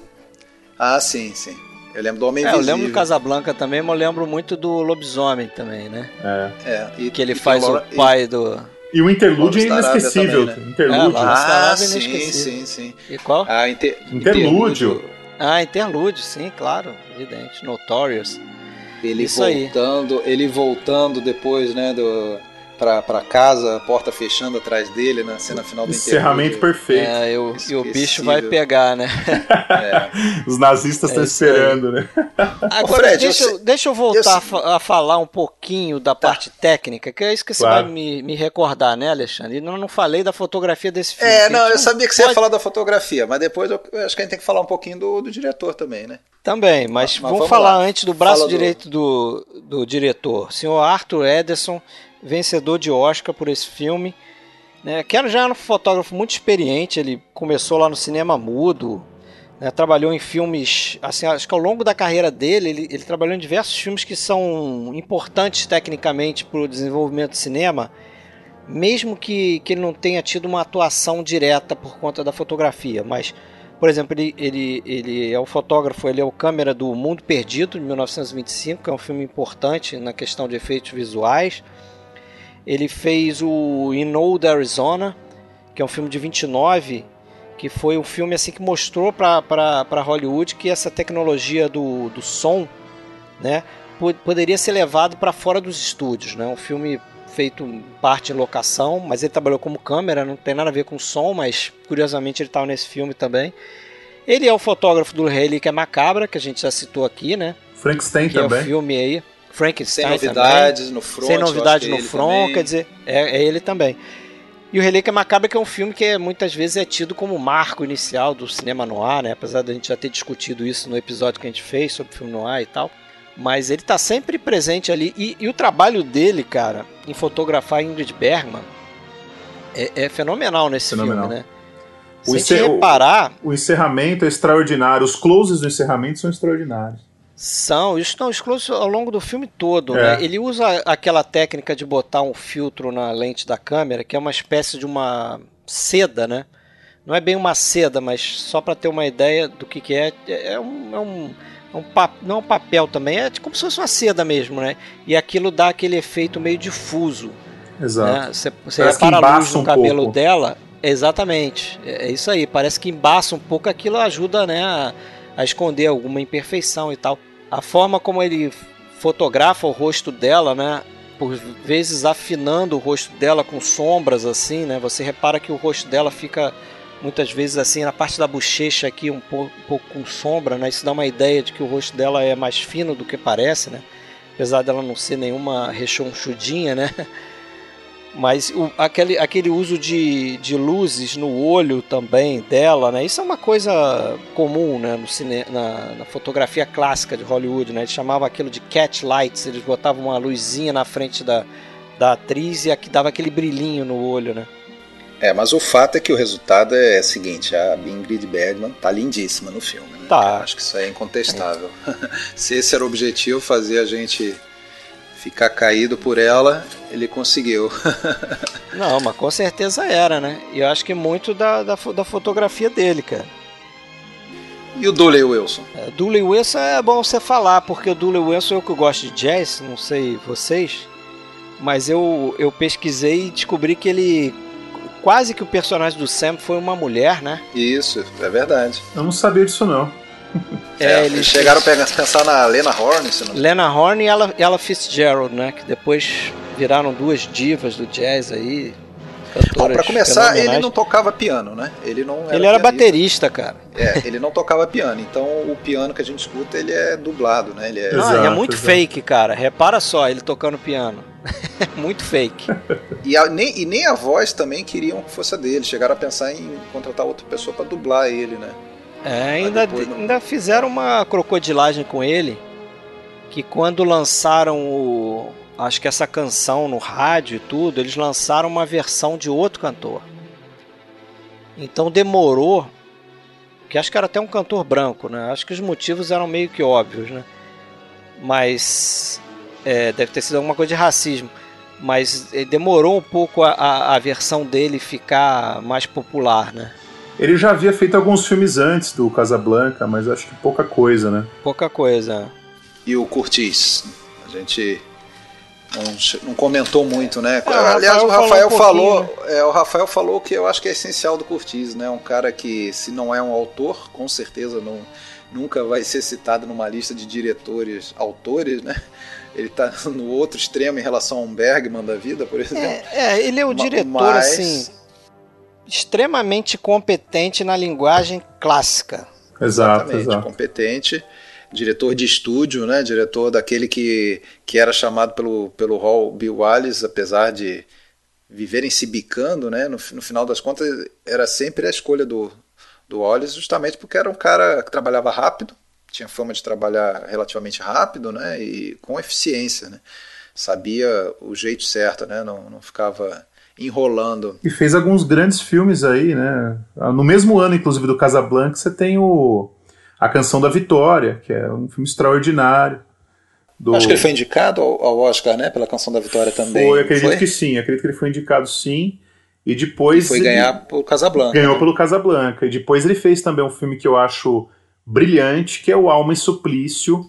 Ah, sim, sim. Eu lembro do Homem é, Invisível. Eu lembro do Casablanca também, mas eu lembro muito do Lobisomem também, né? É. é e, que ele faz Laura, o pai e, do. E o Interlúdio é inesquecível. Também, né? Interlúdio. É, ah, sim, sim, sim. E qual? Ah, inter... Interlúdio. Ah, Interlúdio, sim, claro, evidente. Notorious. Ele Isso voltando, aí. ele voltando depois, né, do para casa, a porta fechando atrás dele na cena final do Encerramento perfeito. É, eu, e o bicho vai pegar, né? É. (laughs) Os nazistas estão é esperando, né? Agora, Fred, deixa, eu, deixa eu voltar eu... a, falar um pouquinho da tá. parte técnica, que é isso que você claro. vai me, me recordar, né, Alexandre? Eu não falei da fotografia desse filme. É, não, eu sabia que você pode... ia falar da fotografia, mas depois eu, eu, acho que a gente tem que falar um pouquinho do, do diretor também, né? Também, mas, mas vamos, vamos, falar lá. antes do braço Fala direito do... do, do diretor, senhor Arthur Ederson vencedor de Oscar por esse filme. Né, que já um fotógrafo muito experiente, ele começou lá no cinema mudo, né, trabalhou em filmes, assim, acho que ao longo da carreira dele, ele, ele trabalhou em diversos filmes que são importantes tecnicamente para o desenvolvimento do cinema, mesmo que, que ele não tenha tido uma atuação direta por conta da fotografia, mas por exemplo, ele, ele, ele é o fotógrafo, ele é o câmera do Mundo Perdido, de 1925, que é um filme importante na questão de efeitos visuais. Ele fez o In Old Arizona, que é um filme de 29, que foi um filme assim que mostrou para Hollywood que essa tecnologia do, do som né, poderia ser levado para fora dos estúdios. Né? Um filme feito parte em locação, mas ele trabalhou como câmera, não tem nada a ver com som, mas curiosamente ele estava nesse filme também. Ele é o fotógrafo do Relíquia Macabra, que a gente já citou aqui, né? Frankenstein também. É o filme aí. Frankenstein Sem novidades também. no front. Sem novidades no é front, quer dizer, é, é, ele também. E o Relíquia Macabra que é um filme que é, muitas vezes é tido como marco inicial do cinema noir, né? Apesar da gente já ter discutido isso no episódio que a gente fez sobre o filme noir e tal. Mas ele tá sempre presente ali. E, e o trabalho dele, cara, em fotografar Ingrid Bergman é, é fenomenal nesse fenomenal. filme, né? O, encer... reparar... o, o encerramento é extraordinário. Os closes do encerramento são extraordinários. São, isso não exclui ao longo do filme todo. É. Né? Ele usa aquela técnica de botar um filtro na lente da câmera, que é uma espécie de uma seda, né? Não é bem uma seda, mas só para ter uma ideia do que, que é, é um, é um, é um pap, não é um papel também, é como se fosse uma seda mesmo, né? E aquilo dá aquele efeito meio difuso. Exato. Né? Você, você repara a luz no um cabelo pouco. dela, exatamente. É é isso aí, parece que embaça um pouco, aquilo ajuda né, a, a esconder alguma imperfeição e tal. A forma como ele fotografa o rosto dela, né? Por vezes afinando o rosto dela com sombras assim, né? Você repara que o rosto dela fica muitas vezes assim na parte da bochecha aqui um pouco, um pouco com sombra, né? Isso dá uma ideia de que o rosto dela é mais fino do que parece, né? Apesar dela não ser nenhuma rechonchudinha, né? (laughs) Mas o, aquele, aquele uso de, de luzes no olho também dela, né? Isso é uma coisa comum né? no cine, na, na fotografia clássica de Hollywood, né? Eles chamavam aquilo de cat lights, eles botavam uma luzinha na frente da, da atriz e aqui dava aquele brilhinho no olho, né? É, mas o fato é que o resultado é o seguinte, a Ingrid Bergman tá lindíssima no filme. Né? Tá. Acho que isso é incontestável. (laughs) Se esse era o objetivo, fazer a gente ficar caído por ela, ele conseguiu. (laughs) Não, mas com certeza era, né? E eu acho que muito da, da, da fotografia dele, cara. e o Dooley Wilson? É, Dooley Wilson é bom você falar, porque o Dooley Wilson eu que gosto de jazz, não sei vocês, mas eu, eu pesquisei e descobri que ele. Quase que o personagem do Sam foi uma mulher, né? Isso, é verdade. Eu não sabia disso, não. É, eles eles chegaram a pensar na Lena Horne, se não Lena Horne e ela, ela Fitzgerald, né? Que depois viraram duas divas do jazz aí. Bom, cantoras pra começar, ele não tocava piano, né? Ele não Ele era pianista. baterista, cara. É, ele não tocava piano. Então o piano que a gente escuta, ele é dublado, né? Ele é... Não, é muito exato. fake, cara. Repara só, ele tocando piano. (laughs) muito fake. E, a- nem, e nem a voz também queriam que fosse a dele. Chegaram a pensar em contratar outra pessoa pra dublar ele, né? É, ainda, depois ainda fizeram uma crocodilagem com ele. Que quando lançaram o. Acho que essa canção no rádio e tudo, eles lançaram uma versão de outro cantor. Então demorou. Que acho que era até um cantor branco, né? Acho que os motivos eram meio que óbvios, né? Mas. é, deve ter sido alguma coisa de racismo. Mas eh, demorou um pouco a, a, a versão dele ficar mais popular, né? Ele já havia feito alguns filmes antes do Casablanca, mas acho que pouca coisa, né? Pouca coisa. E o Curtis. A gente não, não comentou muito, né? É, Aliás, o Rafael Rafael falou um falou, é, o Rafael falou que eu acho que é essencial do Curtis, né? Um cara que, se não é um autor, com certeza não, nunca vai ser citado numa lista de diretores autores, né? Ele tá no outro extremo em relação a um Bergman da vida, por exemplo. É, é, ele é o Ma- diretor, mas- assim, extremamente competente na linguagem clássica. Exato, Exatamente, exato. competente, diretor de estúdio, né? Diretor daquele que, que era chamado pelo, pelo Hall Bill Wallace, apesar de viverem se bicando, né? No, no final das contas, era sempre a escolha do, do Wallace, justamente porque era um cara que trabalhava rápido, tinha fama de trabalhar relativamente rápido, né? E com eficiência, né? Sabia o jeito certo, né? Não, não ficava enrolando. E fez alguns grandes filmes aí, né? No mesmo ano, inclusive, do Casablanca, você tem o A Canção da Vitória, que é um filme extraordinário. Do... Acho que ele foi indicado ao, Oscar, né? Pela Canção da Vitória também. Foi, acredito Foi? que sim, acredito que ele foi indicado sim. E depois. Foi ele ganhar por Casablanca. Ganhou né? pelo Casablanca. E depois ele fez também um filme que eu acho brilhante, que é o Alma e Suplício,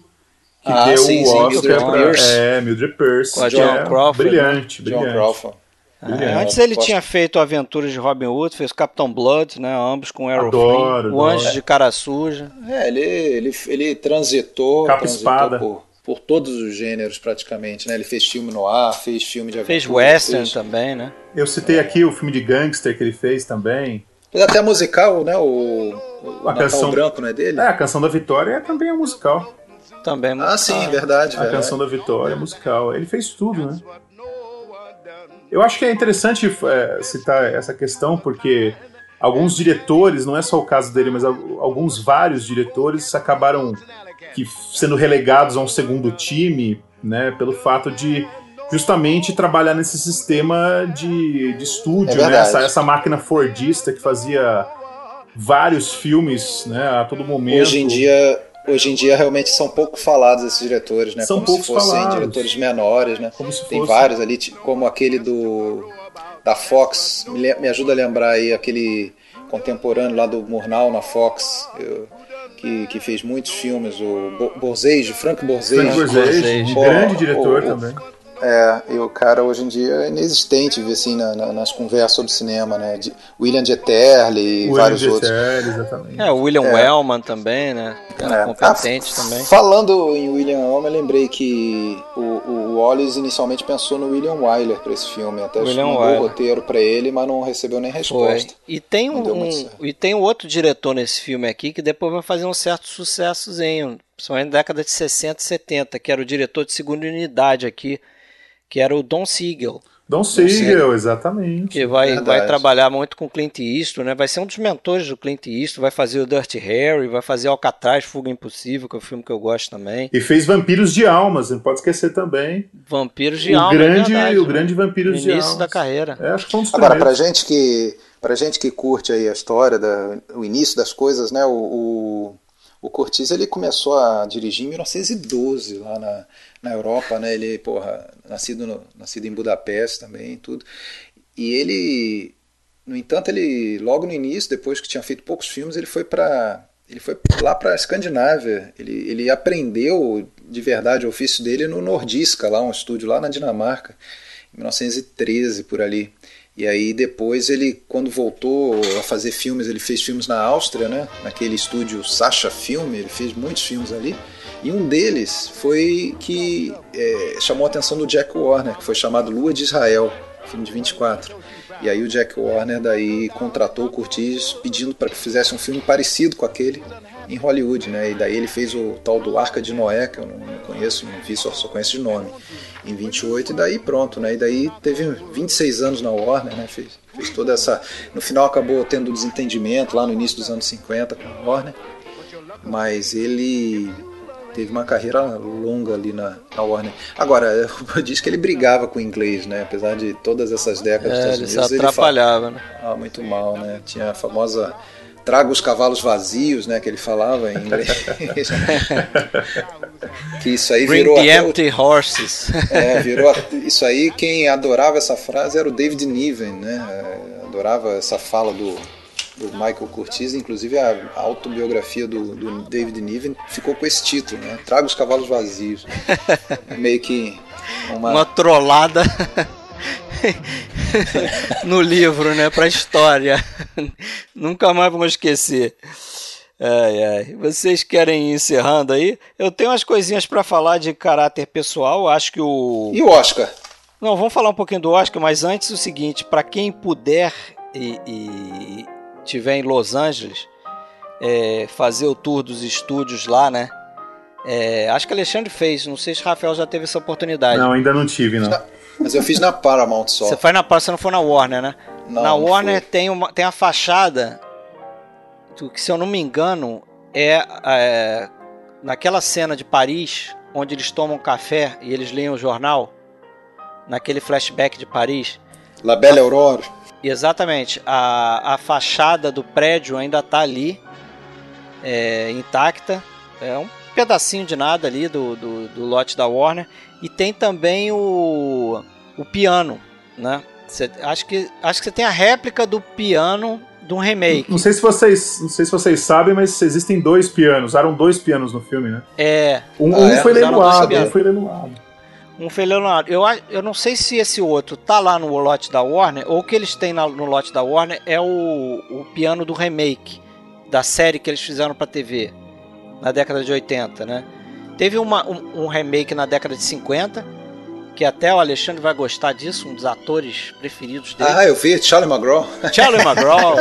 que Ah, deu sim, o sim, Oscar Mildred pra Pierce. é, Mildred Pierce. Com a que Joan é Crawford, Brilhante, John brilhante. Crawford. Brilhante. É, antes ele Posso- tinha feito Aventuras de Robin Hood, fez Capitão Blood, né? Ambos com Errol Adoro, Flynn, O Anjo de Cara Suja. É, ele, ele, ele transitou, Capa transitou espada. por, por todos os gêneros praticamente, né? Ele fez filme no ar, fez filme de Fez aventura, western fez- também, né? Eu citei aqui o filme de gangster que ele fez também. Fez até musical, né? O, o A Natal canção- Branco, não é dele? É, a Canção da Vitória é também um musical. Também Ah, musical. sim, verdade, A verdade. Canção da Vitória é musical. Ele fez tudo, né? Eu acho que é interessante é, citar essa questão porque alguns diretores, não é só o caso dele, mas al- alguns vários diretores acabaram que sendo relegados a um segundo time, né, pelo fato de justamente trabalhar nesse sistema de, de É estúdio, né, verdade. essa, essa máquina fordista que fazia vários filmes, né, a todo momento. Hoje em dia, hoje em dia realmente são pouco falados esses diretores, né? São como poucos se fossem falados. diretores menores, né? Como se Tem fosse- vários ali, como aquele do da Fox, me, me ajuda a lembrar aí aquele contemporâneo lá do Murnau na Fox, eu- que, que fez muitos filmes, o Bo- Borzejo, Frank Borzejo. Frank Borzage, um Pô, grande diretor o- o- também. É, e o cara hoje em dia é inexistente assim, na- na- nas conversas sobre cinema, né? De William de Eterle e William vários de outros. Eterle, exatamente. É, o William É. Wellman também, né? Cara É. competente Ah, também. Falando em William Wellman, eu lembrei que o, o Wallace inicialmente pensou no William Wyler para esse filme, até William mandou Wyler. o roteiro para ele, mas não recebeu nem Foi. resposta. E tem um, um- e tem um outro diretor nesse filme aqui que depois vai fazer um certo sucessozinho, principalmente na década de 60 e 70, que era o diretor de segunda unidade aqui, que era o Don Siegel, Don Siegel, exatamente. que vai, Verdade. vai trabalhar muito com Clint Eastwood, né? Vai ser um dos mentores do Clint Eastwood, vai fazer o Dirty Harry, vai fazer Alcatraz, Fuga Impossível, que é um filme que eu gosto também. E fez Vampiros de Almas, não pode esquecer também. Vampiros de o Alma, é grande, verdade, o né? grande Vampiros de início Almas. da carreira. É, acho que foi um dos Agora, pra gente que pra gente que curte aí a história, da, o início das coisas, né? O, o, o Curtiz ele começou a dirigir em 1912 lá na, na Europa, né? Ele, porra, nascido, no, nascido em Budapeste também, tudo. E ele, no entanto, ele logo no início, depois que tinha feito poucos filmes, ele foi para ele foi lá para a Escandinávia. Ele, ele aprendeu de verdade o ofício dele no Nordiska, lá um estúdio lá na Dinamarca, em 1913 por ali. E aí depois ele, quando voltou a fazer filmes, ele fez filmes na Áustria, né? Naquele estúdio Sacha Film, ele fez muitos filmes ali. E um deles foi que é, chamou a atenção do Jack Warner, que foi chamado Lua de Israel, filme de 24. E aí o Jack Warner daí contratou o Curtis pedindo para que fizesse um filme parecido com aquele em Hollywood, né? E daí ele fez o tal do Arca de Noé, que eu não, não conheço, não vi, só, só conheço de nome, em 28, e daí pronto, né? E daí teve 26 anos na Warner, né? Fez, fez toda essa. No final acabou tendo desentendimento lá no início dos anos 50 com a Warner, mas ele teve uma carreira longa ali na, na Warner. Agora, (laughs) eu disse que ele brigava com o inglês, né? Apesar de todas essas décadas É, dos ele Estados se Unidos, ele fa- atrapalhava, né? ah, muito mal, né? Tinha a famosa traga os cavalos vazios, né? Que ele falava em inglês. (laughs) (laughs) que isso aí Bring virou the até o- empty horses. é, virou isso aí quem adorava essa frase era o David Niven, né? É, Adorava essa fala do, do Michael Curtiz, inclusive a autobiografia do, do David Niven ficou com esse título, né? Traga os cavalos vazios. (laughs) Meio que uma, Uma trollada (laughs) no livro, né? Pra história. Nunca mais vamos esquecer. Ai, ai. Vocês querem ir encerrando aí? Eu tenho umas coisinhas pra falar de caráter pessoal. Acho que o. E o Oscar? Não, vamos falar um pouquinho do Oscar, mas antes o seguinte: para quem puder e, e tiver em Los Angeles, é, fazer o tour dos estúdios lá, né? É, acho que Alexandre fez, não sei se Rafael já teve essa oportunidade. Não, ainda não tive, não. Mas eu fiz na Paramount só. Você foi na você não foi na Warner, né? Não, na Warner tem uma tem a fachada que se eu não me engano é, é, naquela cena de Paris onde eles tomam café e eles leem o jornal, naquele flashback de Paris. La Belle Aurore. Exatamente. A, a fachada do prédio ainda está ali, é, intacta. É um pedacinho de nada ali do, do, do lote da Warner. E tem também o, o piano, né? Cê, acho, que, acho que você tem a réplica do piano de um remake. Não sei se vocês, não sei se vocês sabem, mas existem dois pianos. Usaram dois pianos no filme, né? É. Um, Ah, um é? foi leiloado, um foi leiloado. Um foi Leonardo. Eu, eu não sei se esse outro tá lá no lote da Warner ou o que eles têm na- no lote da Warner é o, o piano do remake da série que eles fizeram pra TV na década de 80, né? Teve uma- um, um remake na década de 50 que até o Alexandre vai gostar disso, um dos atores preferidos dele. Ah, eu vi, Charlie McGraw. Charlie (laughs) McGraw.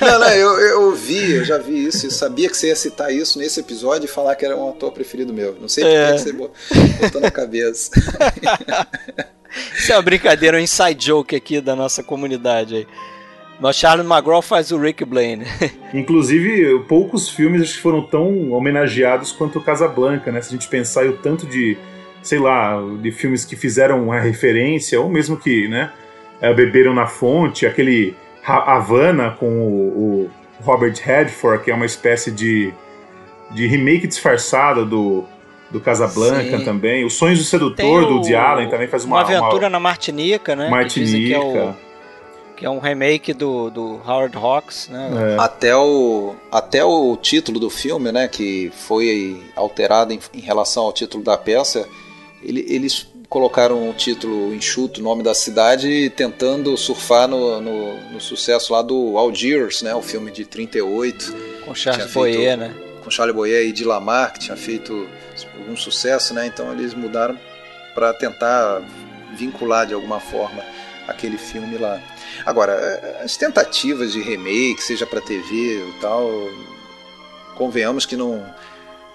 não, não, eu, eu vi, eu já vi isso. Eu sabia que você ia citar isso nesse episódio e falar que era um ator preferido meu. Não sei por É. que você bo- botou na cabeça. (laughs) Isso é uma brincadeira, um inside joke aqui da nossa comunidade aí. Mas Charlie McGraw faz o Rick Blaine. (laughs) Inclusive, poucos filmes foram tão homenageados quanto o Casablanca, né? Se a gente pensar o tanto de, sei lá, de filmes que fizeram uma referência, ou mesmo que, né, eh, beberam na fonte, aquele Ha- Havana com o, o Robert Redford, que é uma espécie de, de remake disfarçado do, do Casablanca Sim. também. Os Sonhos do Sedutor, o- do Woody Allen, também faz uma... Uma aventura na Martinica, né? que dizem Que é, Martinica. o, que é um remake do, do Howard Hawks, né? É. Até o, até o título do filme, né, que foi alterado em, em relação ao título da peça, ele- eles colocaram o título enxuto, o nome da cidade, tentando surfar no, no, no sucesso lá do Algiers, né, o filme de 38, Com Charles Boyer, feito- né? com Charlie Boyer e Dilamar, que tinha feito algum sucesso, né, então eles mudaram para tentar vincular de alguma forma aquele filme lá. Agora, as tentativas de remake, seja para TV e tal, convenhamos que não,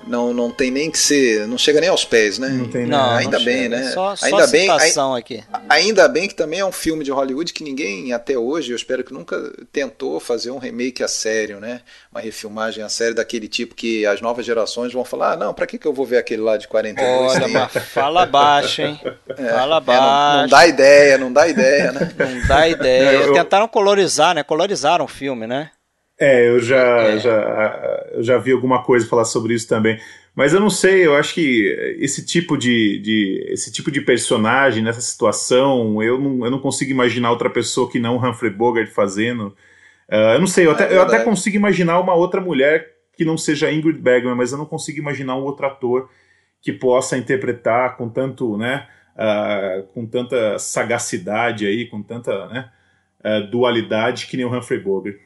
não, não tem nem que ser, não chega nem aos pés, né? Não tem Não, ainda não bem, chega. né? Só, só ainda bem, ai- aqui. ainda bem que também é um filme de Hollywood que ninguém até hoje, eu espero que nunca tentou fazer um remake a sério, né? Uma refilmagem a sério daquele tipo que as novas gerações vão falar: "Ah, não, para que que eu vou ver aquele lá de 42?" Olha, mas fala baixo, hein? Fala É, baixo. não, não dá ideia, não dá ideia, né? Não dá (laughs) ideia. Eu- eu- Tentaram colorizar, né? Colorizaram o filme, né? É, eu já, É. já, já vi alguma coisa falar sobre isso também. Mas eu não sei, eu acho que esse tipo de, de- esse tipo de personagem nessa situação, eu não, eu não consigo imaginar outra pessoa que não Humphrey Bogart fazendo. Ah, eu não sei, eu, É até, eu até consigo imaginar uma outra mulher que não seja Ingrid Bergman, mas eu não consigo imaginar um outro ator que possa interpretar com tanto, né, ah, com tanta sagacidade aí, com tanta, né, ah, dualidade que nem o Humphrey Bogart.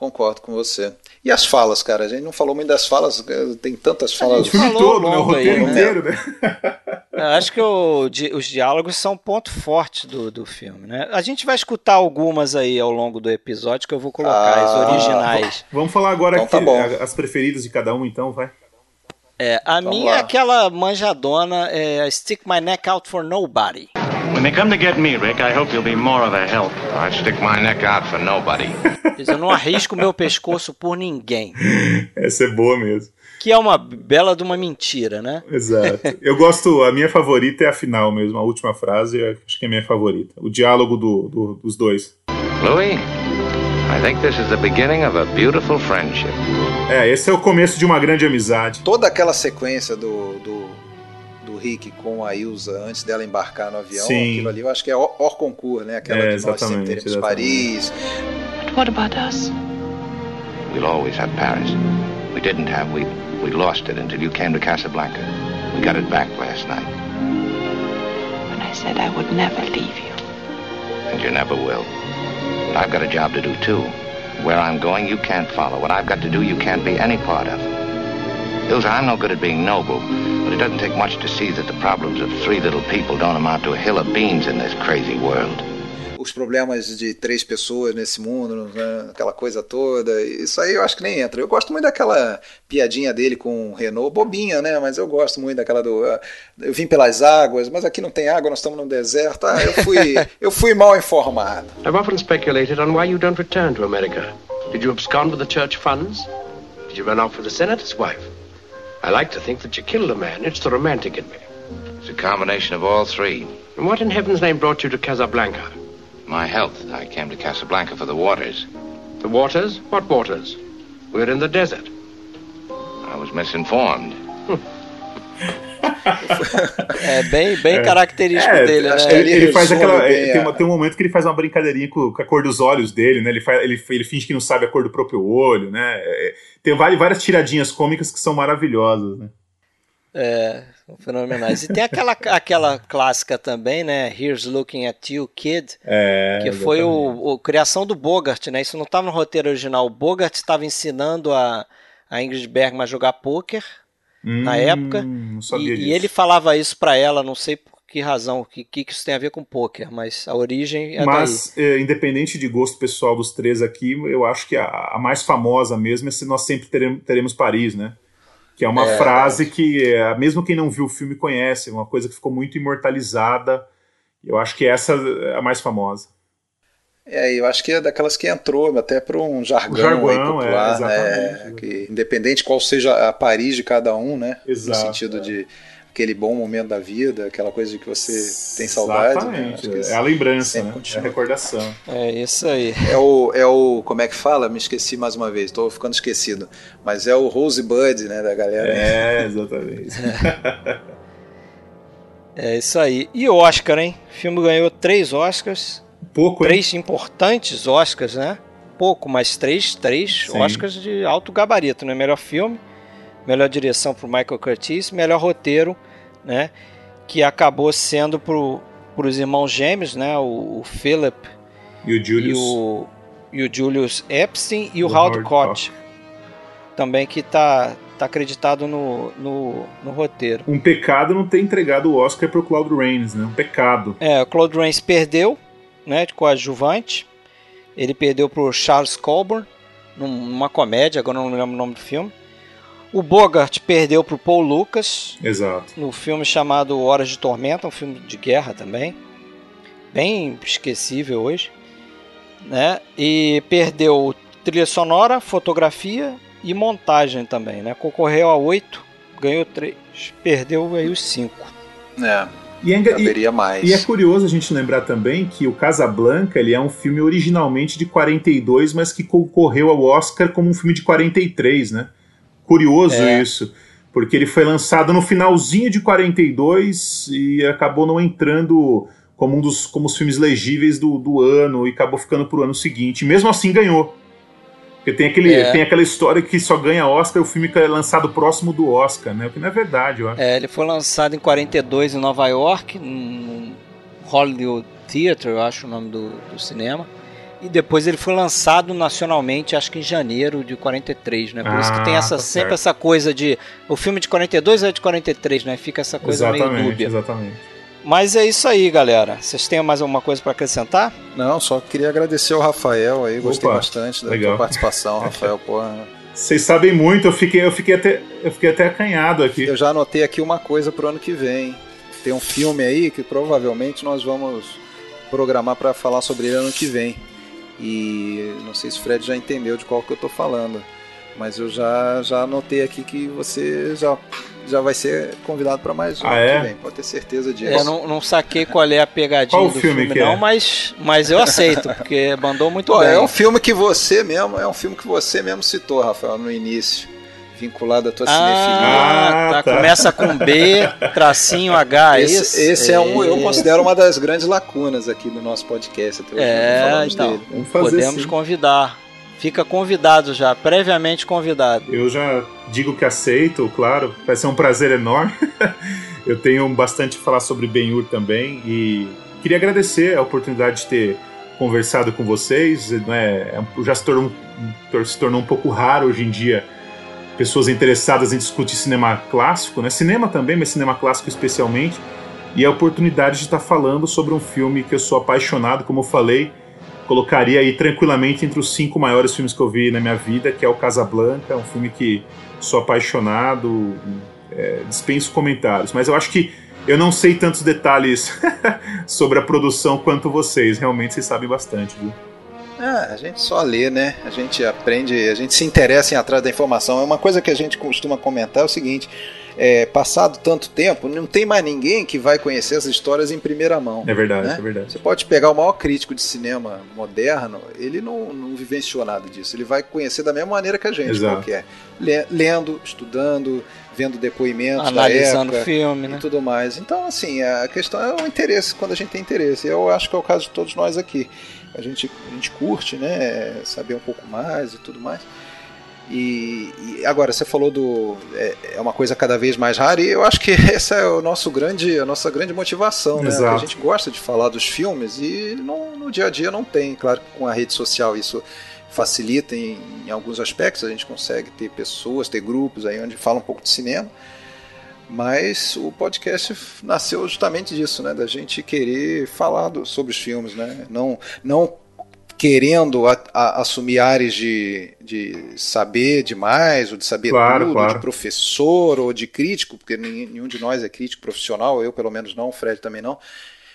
Concordo com você. E as falas, cara? A gente não falou muito das falas, eh, tem tantas falas. O filme falou todo, né? O longo aí, roteiro né? inteiro, né? (laughs) Eu acho que o di- os diálogos são um ponto forte do, do filme, né? A gente vai escutar algumas aí ao longo do episódio que eu vou colocar, Ah, as originais. Vamos falar agora Então tá aqui, bom. a- as preferidas de cada um, então, vai. É, a Vamos minha lá. é aquela manjadona, é Stick My Neck Out for Nobody. When they come to get me, Rick, I hope you'll be more of a help. I'd stick my neck out for nobody. Eu não arrisco meu pescoço por ninguém. Essa é boa mesmo. Que é uma bela de uma mentira, né? Exato. Eu gosto, a minha favorita é a final mesmo, a última frase, eu acho que é a minha favorita. O diálogo do, do- dos dois. Louis, I think this is the beginning of a beautiful friendship. É, esse é o começo de uma grande amizade. Toda aquela sequência do, do Rick com a Ilza antes dela embarcar no avião, Sim. aquilo ali eu acho que é hors concours, né? Aquela É, de nós sempre exatamente, teremos exatamente. Paris. But what about us? We'll always have Paris. We didn't have. We we lost it until you came to Casablanca. We got it back last night, When I said I would never leave you. and you never will. But I've got a job to do too. Where I'm going, you can't follow. What I've got to do, you can't be any part of. Ilsa, I'm no good at being noble, but it doesn't take much to see that the problems of three little people don't amount to a hill of beans in this crazy world. Os problemas de três pessoas nesse mundo, né? aquela coisa toda. Isso aí eu acho que nem entra. Eu gosto muito daquela piadinha dele com o Renault, bobinha, né? Mas eu gosto muito daquela do. ah, Eu vim pelas águas, mas aqui não tem água, nós estamos no deserto. Ah, eu fui, (laughs) eu fui mal informado. I've often speculated on why you don't return to America. Did you abscond with the church funds? Did you run off with the senator's wife? I like to think that you killed a man. It's the romantic in me. It's a combination of all three. And what in heaven's name brought you to Casablanca? My health. I came to Casablanca for the waters. The waters? What waters? We're in the desert. I was misinformed. Hm. É bem, bem característico É, dele, né? Ele, ele faz aquela. bem Tem, a- uma- tem um momento que ele faz uma brincadeirinha com, com a cor dos olhos dele, né? Ele, faz, ele, ele finge que não sabe a cor do próprio olho, né? É, tem várias, várias tiradinhas cômicas que são maravilhosas, né? É, são fenomenais. E tem aquela, (laughs) aquela clássica também, né? Here's Looking at You, Kid. É, que foi o, o criação do Bogart, né? Isso não estava no roteiro original. O Bogart estava ensinando a, a Ingrid Bergman a jogar pôquer na Hum, época. E, e ele falava isso pra ela, não sei por que razão, o que, que que isso tem a ver com pôquer, mas a origem é Mas, é, independente de gosto pessoal dos três aqui, eu acho que a, a mais famosa mesmo é se nós sempre teremos, teremos Paris, né? Que é uma frase que é, mesmo quem não viu o filme conhece, é uma coisa que ficou muito imortalizada. Eu acho que essa é a mais famosa. É, eu acho que é daquelas que entrou até para um jargão, jargão, aí é, popular, exatamente, né? Que, independente qual seja a Paris de cada um, né? Exato, no sentido é. de aquele bom momento da vida, aquela coisa de que você tem saudade. Né? Exatamente. É a lembrança, né? É a recordação. É isso aí. É o, é o. Como é que fala? Me esqueci mais uma vez, estou ficando esquecido. Mas é o Rosebud, né, da galera. É, exatamente. (laughs) é isso aí. E Oscar, hein? O filme ganhou três Oscars. Pouco, Três hein? importantes Oscars, né? Pouco, mas três, três Sim. Oscars de alto gabarito, né? Melhor filme, melhor direção para Michael Curtis, melhor roteiro, né? Que acabou sendo pro, os irmãos gêmeos, né? O, o Philip e o Julius, e o, e o Julius Epstein e o, o Howard Koch. Também que tá, tá acreditado no, no, no, roteiro. Um pecado não ter entregado o Oscar pro Claude Rains, né? Um pecado. É, o Claude Rains perdeu, né? De coadjuvante. Ele perdeu pro Charles Colburn numa comédia, agora não lembro o nome do filme. O Bogart perdeu para o Paul Lucas. Exato. No filme chamado Horas de Tormenta, um filme de guerra também. Bem esquecível hoje. Né? E perdeu trilha sonora, fotografia e montagem também. Né? Concorreu a oito, ganhou três, perdeu aí os cinco. É. E é, Caberia mais. e é curioso a gente lembrar também que o Casablanca ele é um filme originalmente de 42, mas que concorreu ao Oscar como um filme de 43, né? Curioso é. isso, porque ele foi lançado no finalzinho de 42 e acabou não entrando como um dos como os filmes legíveis do, do ano e acabou ficando pro ano seguinte. Mesmo assim ganhou. Porque tem, aquele, é. tem aquela história que só ganha Oscar o filme que é lançado próximo do Oscar, né? O que não é verdade, eu acho. É, ele foi lançado em 42 em Nova York, no Hollywood Theatre, eu acho o nome do, do cinema. E depois ele foi lançado nacionalmente, acho que em janeiro de 43, né? Por ah, isso que tem essa, tá sempre essa coisa de. O filme de 42 é de 43, né? Fica essa coisa exatamente, meio dúbia. Exatamente. Mas é isso aí, galera. Vocês têm mais alguma coisa para acrescentar? Não, só queria agradecer ao Rafael aí, gostei Opa, bastante da legal. tua participação, (laughs) Rafael, porra. Vocês sabem muito, eu fiquei, eu fiquei até eu fiquei até acanhado aqui. Eu já anotei aqui uma coisa pro ano que vem. Tem um filme aí que provavelmente nós vamos programar para falar sobre ele ano que vem. E não sei se o Fred já entendeu de qual que eu tô falando, mas eu já já anotei aqui que você já já vai ser convidado para mais um ah, é? vem, pode ter certeza disso. Eu não, não saquei qual é a pegadinha qual do filme, filme, que não, é? mas, mas eu aceito, (laughs) porque mandou muito Pô, bem. é um filme que você mesmo, é um filme que você mesmo citou, Rafael, no início, vinculado à tua cinefilia. Ah, tá. tá. Começa com B, tracinho H, (laughs) Esse, isso? esse é um, eu considero uma das grandes lacunas aqui do nosso podcast. Até hoje não É, falamos então, dele. Vamos fazer podemos sim. convidar. Fica convidado já, previamente convidado. Eu já digo que aceito, claro, vai ser um prazer enorme. (laughs) eu tenho bastante a falar sobre Ben-Hur também e queria agradecer a oportunidade de ter conversado com vocês. Né? Já se tornou, se tornou um pouco raro hoje em dia pessoas interessadas em discutir cinema clássico, né? cinema também, mas cinema clássico especialmente. E a oportunidade de estar falando sobre um filme que eu sou apaixonado, como eu falei, colocaria aí tranquilamente entre os cinco maiores filmes que eu vi na minha vida, que é o Casablanca, um filme que sou apaixonado, é, dispenso comentários. Mas eu acho que eu não sei tantos detalhes (laughs) sobre a produção quanto vocês. Realmente vocês sabem bastante, viu? Ah, a gente só lê, né? A gente aprende, a gente se interessa em atrás da informação. É uma coisa que a gente costuma comentar é o seguinte: é, passado tanto tempo, não tem mais ninguém que vai conhecer essas histórias em primeira mão. É verdade, né? é verdade. Você pode pegar o maior crítico de cinema moderno, ele não, não vivenciou nada disso. Ele vai conhecer da mesma maneira que a gente, Exato. qualquer. Le- Lendo, estudando, vendo depoimentos Analisando da época filme, e né? tudo mais. Então, assim, a questão é o interesse, quando a gente tem interesse. Eu acho que é o caso de todos nós aqui. A gente, a gente curte, né? Saber um pouco mais e tudo mais. E, e agora você falou do é, é uma coisa cada vez mais rara e eu acho que (laughs) essa é o nosso grande a nossa grande motivação, né? Exato. Que a gente gosta de falar dos filmes e não- no dia a dia não tem, claro que com a rede social isso facilita em, em alguns aspectos, a gente consegue ter pessoas, ter grupos aí onde fala um pouco de cinema. Mas o podcast nasceu justamente disso, né? Da gente querer falar do- sobre os filmes, né? Não, não querendo a- a- assumir áreas de, de saber demais, ou de saber Claro, tudo, claro. de professor ou de crítico, porque nenhum de nós é crítico profissional, eu pelo menos não, o Fred também não.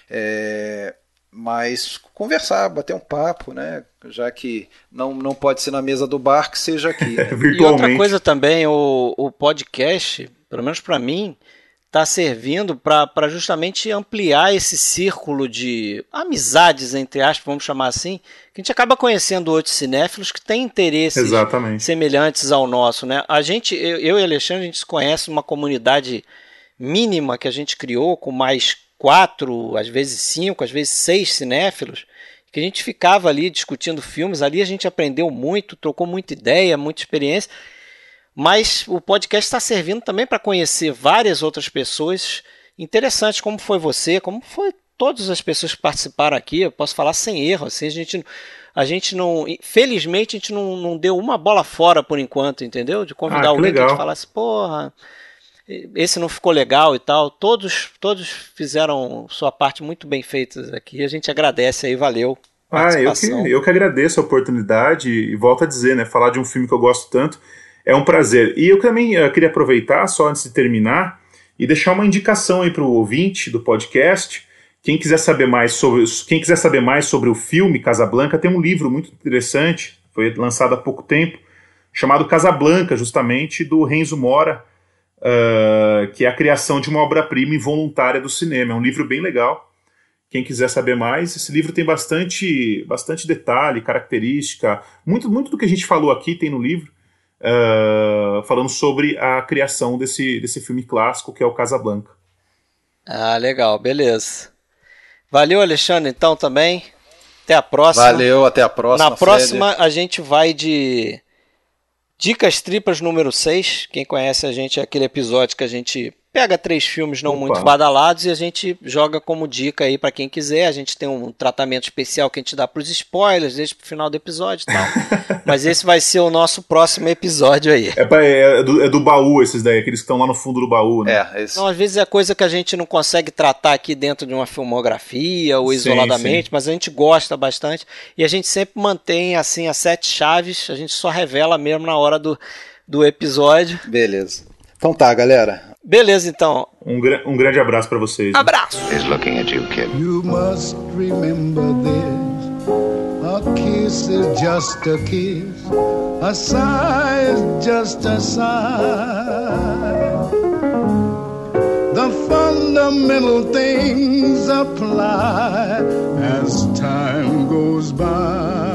É, mas conversar, bater um papo, né? Já que não, não pode ser na mesa do bar, que seja aqui. né? (laughs) E outra coisa também, o, o podcast, pelo menos para mim, está servindo para justamente ampliar esse círculo de amizades, entre aspas, vamos chamar assim, que a gente acaba conhecendo outros cinéfilos que têm interesses Exatamente. semelhantes ao nosso. Né? A gente, eu, eu e Alexandre, a gente se conhece numa comunidade mínima que a gente criou, com mais quatro, às vezes cinco, às vezes seis cinéfilos, que a gente ficava ali discutindo filmes, ali a gente aprendeu muito, trocou muita ideia, muita experiência, mas o podcast está servindo também para conhecer várias outras pessoas interessantes, como foi você, como foi todas as pessoas que participaram aqui, eu posso falar sem erro, assim, a gente, a gente não, felizmente a gente não, não deu uma bola fora por enquanto, entendeu? De convidar Ah, alguém que a falasse, porra, esse não ficou legal e tal. Todos, todos fizeram sua parte muito bem feitas aqui. A gente agradece aí, valeu. Ah, eu que, eu que agradeço a oportunidade e volto a dizer, né? Falar de um filme que eu gosto tanto é um prazer. E eu também eh, queria aproveitar, só antes de terminar, e deixar uma indicação aí para o ouvinte do podcast. Quem quiser saber mais sobre quem quiser saber mais sobre o filme Casablanca, tem um livro muito interessante, foi lançado há pouco tempo, chamado Casablanca, justamente, do Renzo Mora, ah, que é a criação de uma obra-prima involuntária do cinema. É um livro bem legal. Quem quiser saber mais, esse livro tem bastante, bastante detalhe, característica. Muito, muito do que a gente falou aqui tem no livro, ah, falando sobre a criação desse, desse filme clássico que é o Casablanca. Ah, legal, beleza. Valeu, Alexandre, então também. Até a próxima. Valeu, até a próxima. Na próxima a gente vai de Dicas Tripas número 6. Quem conhece a gente é aquele episódio que a gente pega três filmes não Opa. muito badalados e a gente joga como dica aí pra quem quiser. A gente tem um tratamento especial que a gente dá pros spoilers, deixa pro final do episódio e tal. (laughs) Mas esse vai ser o nosso próximo episódio aí. É, pra- é do, é do baú esses daí, aqueles que estão lá no fundo do baú, né? É, esse, Então, às vezes é coisa que a gente não consegue tratar aqui dentro de uma filmografia ou Sim, isoladamente, mas a gente gosta bastante e a gente sempre mantém assim as sete chaves, a gente só revela mesmo na hora do, do episódio. beleza. Então tá, galera. Beleza, então. Um, gra- um grande abraço pra vocês. Abraço! He's looking at you, kid. You must remember this. A kiss is just a kiss. A sigh is just a sigh. The fundamental things apply as time goes by.